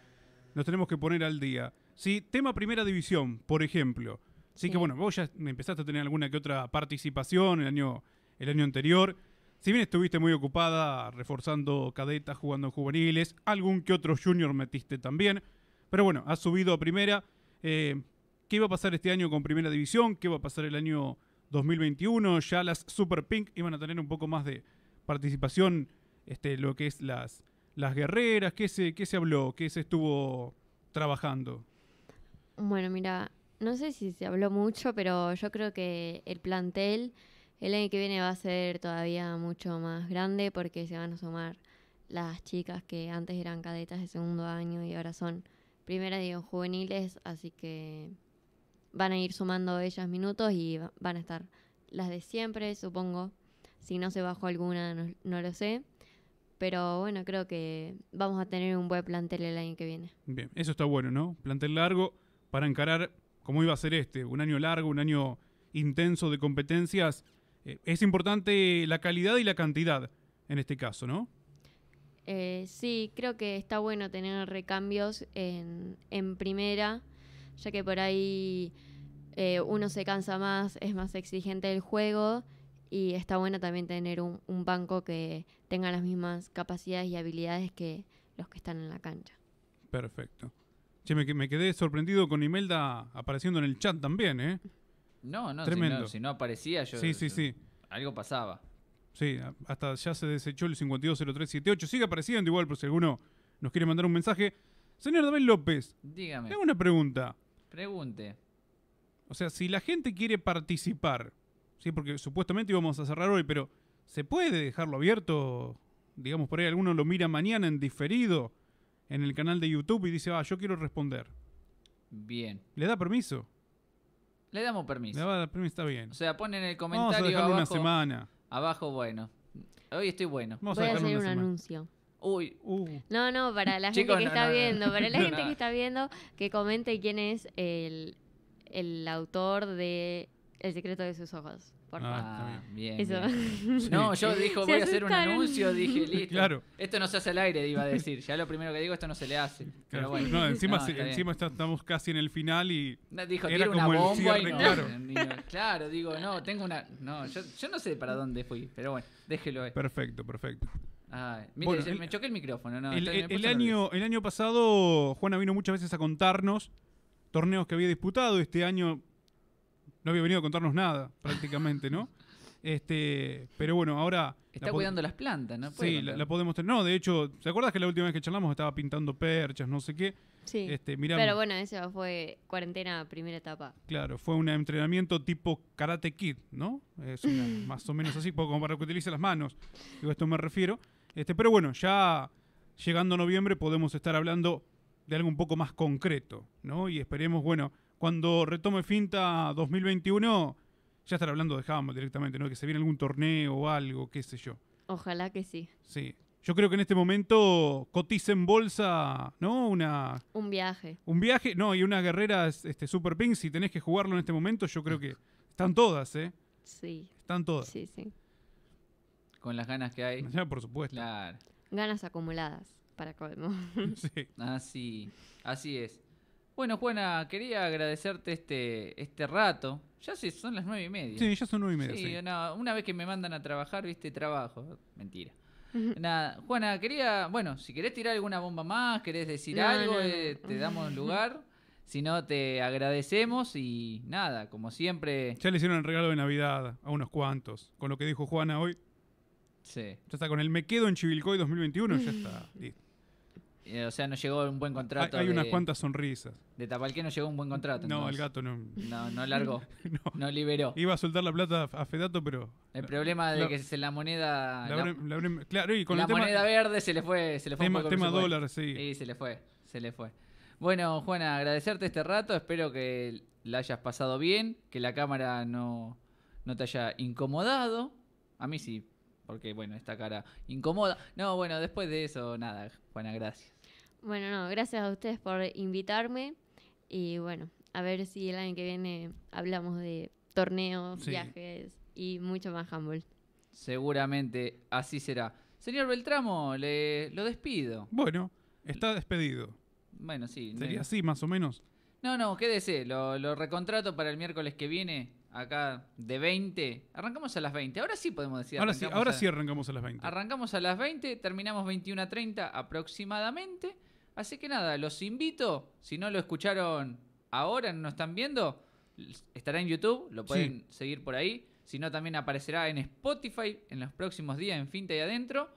nos tenemos que poner al día. Sí, tema Primera División, por ejemplo. Sí, Sí. que bueno, vos ya empezaste a tener alguna que otra participación el año, el año anterior. Si bien estuviste muy ocupada reforzando cadetas, jugando en juveniles, algún que otro junior metiste también. Pero bueno, has subido a primera. Eh, ¿Qué va a pasar este año con Primera División? ¿Qué va a pasar el año 2021? Ya las Super Pink iban a tener un poco más de participación, este, lo que es las, las guerreras. ¿Qué se, ¿Qué se habló? ¿Qué se estuvo trabajando? Bueno, mira, no sé si se habló mucho, pero yo creo que el plantel el año que viene va a ser todavía mucho más grande porque se van a sumar las chicas que antes eran cadetas de segundo año y ahora son primera digo juveniles, así que van a ir sumando ellas minutos y va- van a estar las de siempre, supongo. Si no se bajó alguna, no, no lo sé. Pero bueno, creo que vamos a tener un buen plantel el año que viene. Bien, eso está bueno, ¿no? Plantel largo para encarar cómo iba a ser este, un año largo, un año intenso de competencias. Eh, es importante la calidad y la cantidad en este caso, ¿no? Eh, sí, creo que está bueno tener recambios en, en primera, ya que por ahí eh, uno se cansa más, es más exigente el juego y está bueno también tener un, un banco que tenga las mismas capacidades y habilidades que los que están en la cancha. Perfecto. Che, me, que- me quedé sorprendido con Imelda apareciendo en el chat también, ¿eh? No, no, si Tremendo. no, si no aparecía yo... Sí, sí, yo- sí. Algo pasaba. Sí, hasta ya se desechó el 520378. Sigue apareciendo igual por si alguno nos quiere mandar un mensaje. Señor David López, Dígame, tengo una pregunta. Pregunte. O sea, si la gente quiere participar, sí, porque supuestamente íbamos a cerrar hoy, pero ¿se puede dejarlo abierto? Digamos, por ahí alguno lo mira mañana en diferido en el canal de YouTube y dice, ah, yo quiero responder. Bien. ¿Le da permiso? Le damos permiso. Le da permiso, está bien. O sea, ponen en el Vamos a comentario dejarlo una abajo. semana. Abajo, bueno. Hoy estoy bueno. Vamos Voy a dejarlo hacer un semana. anuncio. Uy, Uh, No, no, para la <laughs> Chicos, gente que no, está no, no. viendo, para la <laughs> No, gente que está viendo, que comente quién es el, el autor de El secreto de sus ojos. Por favor. Ah, ah, bien. Eso. bien. <laughs> No, yo dijo, voy a hacer un anuncio, dije, listo. Claro. Esto no se hace al aire, iba a decir. Ya lo primero que digo, esto no se le hace. Pero bueno. No, encima, No, se- está bien. encima está- estamos casi en el final y... No, dijo, Era una como el bomba y cierre, no, claro. claro, digo, no, tengo una... No, yo, yo no sé para dónde fui, pero bueno, déjelo ahí. Perfecto, perfecto. Ay, mire, Bueno, se- el- me choqué el micrófono, no, el, el- el año, el año pasado, Juana vino muchas veces a contarnos torneos que había disputado. Este año no había venido a contarnos nada, <laughs> prácticamente, ¿no? Este, pero bueno, ahora... Está la cuidando las plantas, ¿no? Puede Sí, la, la podemos tener. No, de hecho, ¿te acuerdas que la última vez que charlamos estaba pintando perchas, no sé qué? Sí. Este, mirá, Pero bueno, eso fue cuarentena primera etapa. Claro, fue un entrenamiento tipo Karate Kid, ¿no? Es una- <laughs> más o menos así, como para que utilice las manos. Digo, a esto me refiero. Este, pero bueno, ya llegando a noviembre podemos estar hablando de algo un poco más concreto, ¿no? Y esperemos, bueno, cuando retome Finta 2021, ya estar hablando de handball directamente, ¿no? Que se viene algún torneo o algo, qué sé yo. Ojalá que sí. Sí. Yo creo que en este momento cotiza en bolsa, ¿no? Una, Un viaje. un viaje, no, y una guerrera este, Super Pink, si tenés que jugarlo en este momento, yo creo que están todas, ¿eh? Sí. Están todas. Sí, sí. Con las ganas que hay. Ya, <laughs> por supuesto. Claro. Ganas acumuladas, para colmo. <laughs> Sí. Así, así es. Bueno, Juana, quería agradecerte este, este rato. Ya sí, son las nueve y media. Sí, ya son nueve y media. Sí, sí. no, una vez que me mandan a trabajar, viste, trabajo. Mentira. Nada, Juana, quería, bueno, si querés tirar alguna bomba más, querés decir No, algo, no, no. eh, te damos <laughs> lugar. Si no, te agradecemos y nada, como siempre. Ya le hicieron el regalo de Navidad a unos cuantos. Con lo que dijo Juana hoy. Sí. Ya está con el Me Quedo en Chivilcoy 2021, ya está. <laughs> listo. Eh, O sea, nos llegó un buen Hay, contrato. hay unas de- cuantas sonrisas. De Tapalqué nos llegó un buen contrato. No, el gato no. No, no largó. <laughs> no. No liberó. Iba a soltar la plata a Fedato, pero. El problema de la- que se la moneda. la claro, y con la el tema. moneda verde se le fue, se le fue un tema poco tema dólar, sí. Sí, se le fue, se le fue. Bueno, Juana, agradecerte este rato. Espero que la hayas pasado bien, que la cámara no, no te haya incomodado. A mí sí, porque bueno, esta cara incomoda. No, bueno, después de eso, nada, Juana, gracias. Bueno, no, gracias a ustedes por invitarme. Y bueno, a ver si el año que viene hablamos de torneos, Sí. viajes y mucho más handball. Seguramente así será. Señor Beltramo, le, lo despido. Bueno, está despedido. Bueno, sí. Sería no- así, más o menos. No, no, quédese. Lo, lo recontrato para el miércoles que viene. Acá de 20. Arrancamos a las 20. Ahora sí podemos decir. ahora sí, arrancamos ahora a- sí arrancamos a las 20. Arrancamos a las 20, terminamos 21 a 30 aproximadamente. Así que nada, los invito. Si no lo escucharon ahora, no nos están viendo, estará en YouTube, lo pueden seguir por ahí. Si no, también aparecerá en Spotify en los próximos días en Finta y Adentro.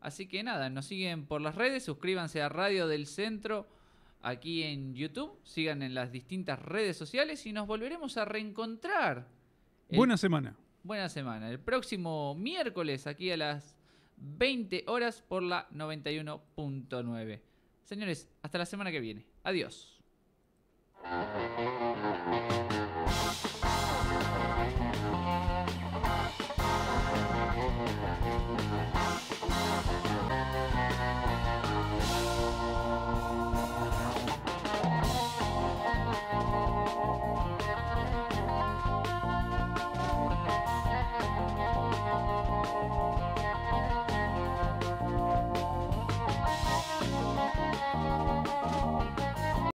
Así que nada, nos siguen por las redes, suscríbanse a Radio del Centro aquí en YouTube, sigan en las distintas redes sociales y nos volveremos a reencontrar. el Buena semana. Buena semana. El próximo miércoles aquí a las 20 horas por la 91.9. Señores, hasta la semana que viene. Adiós.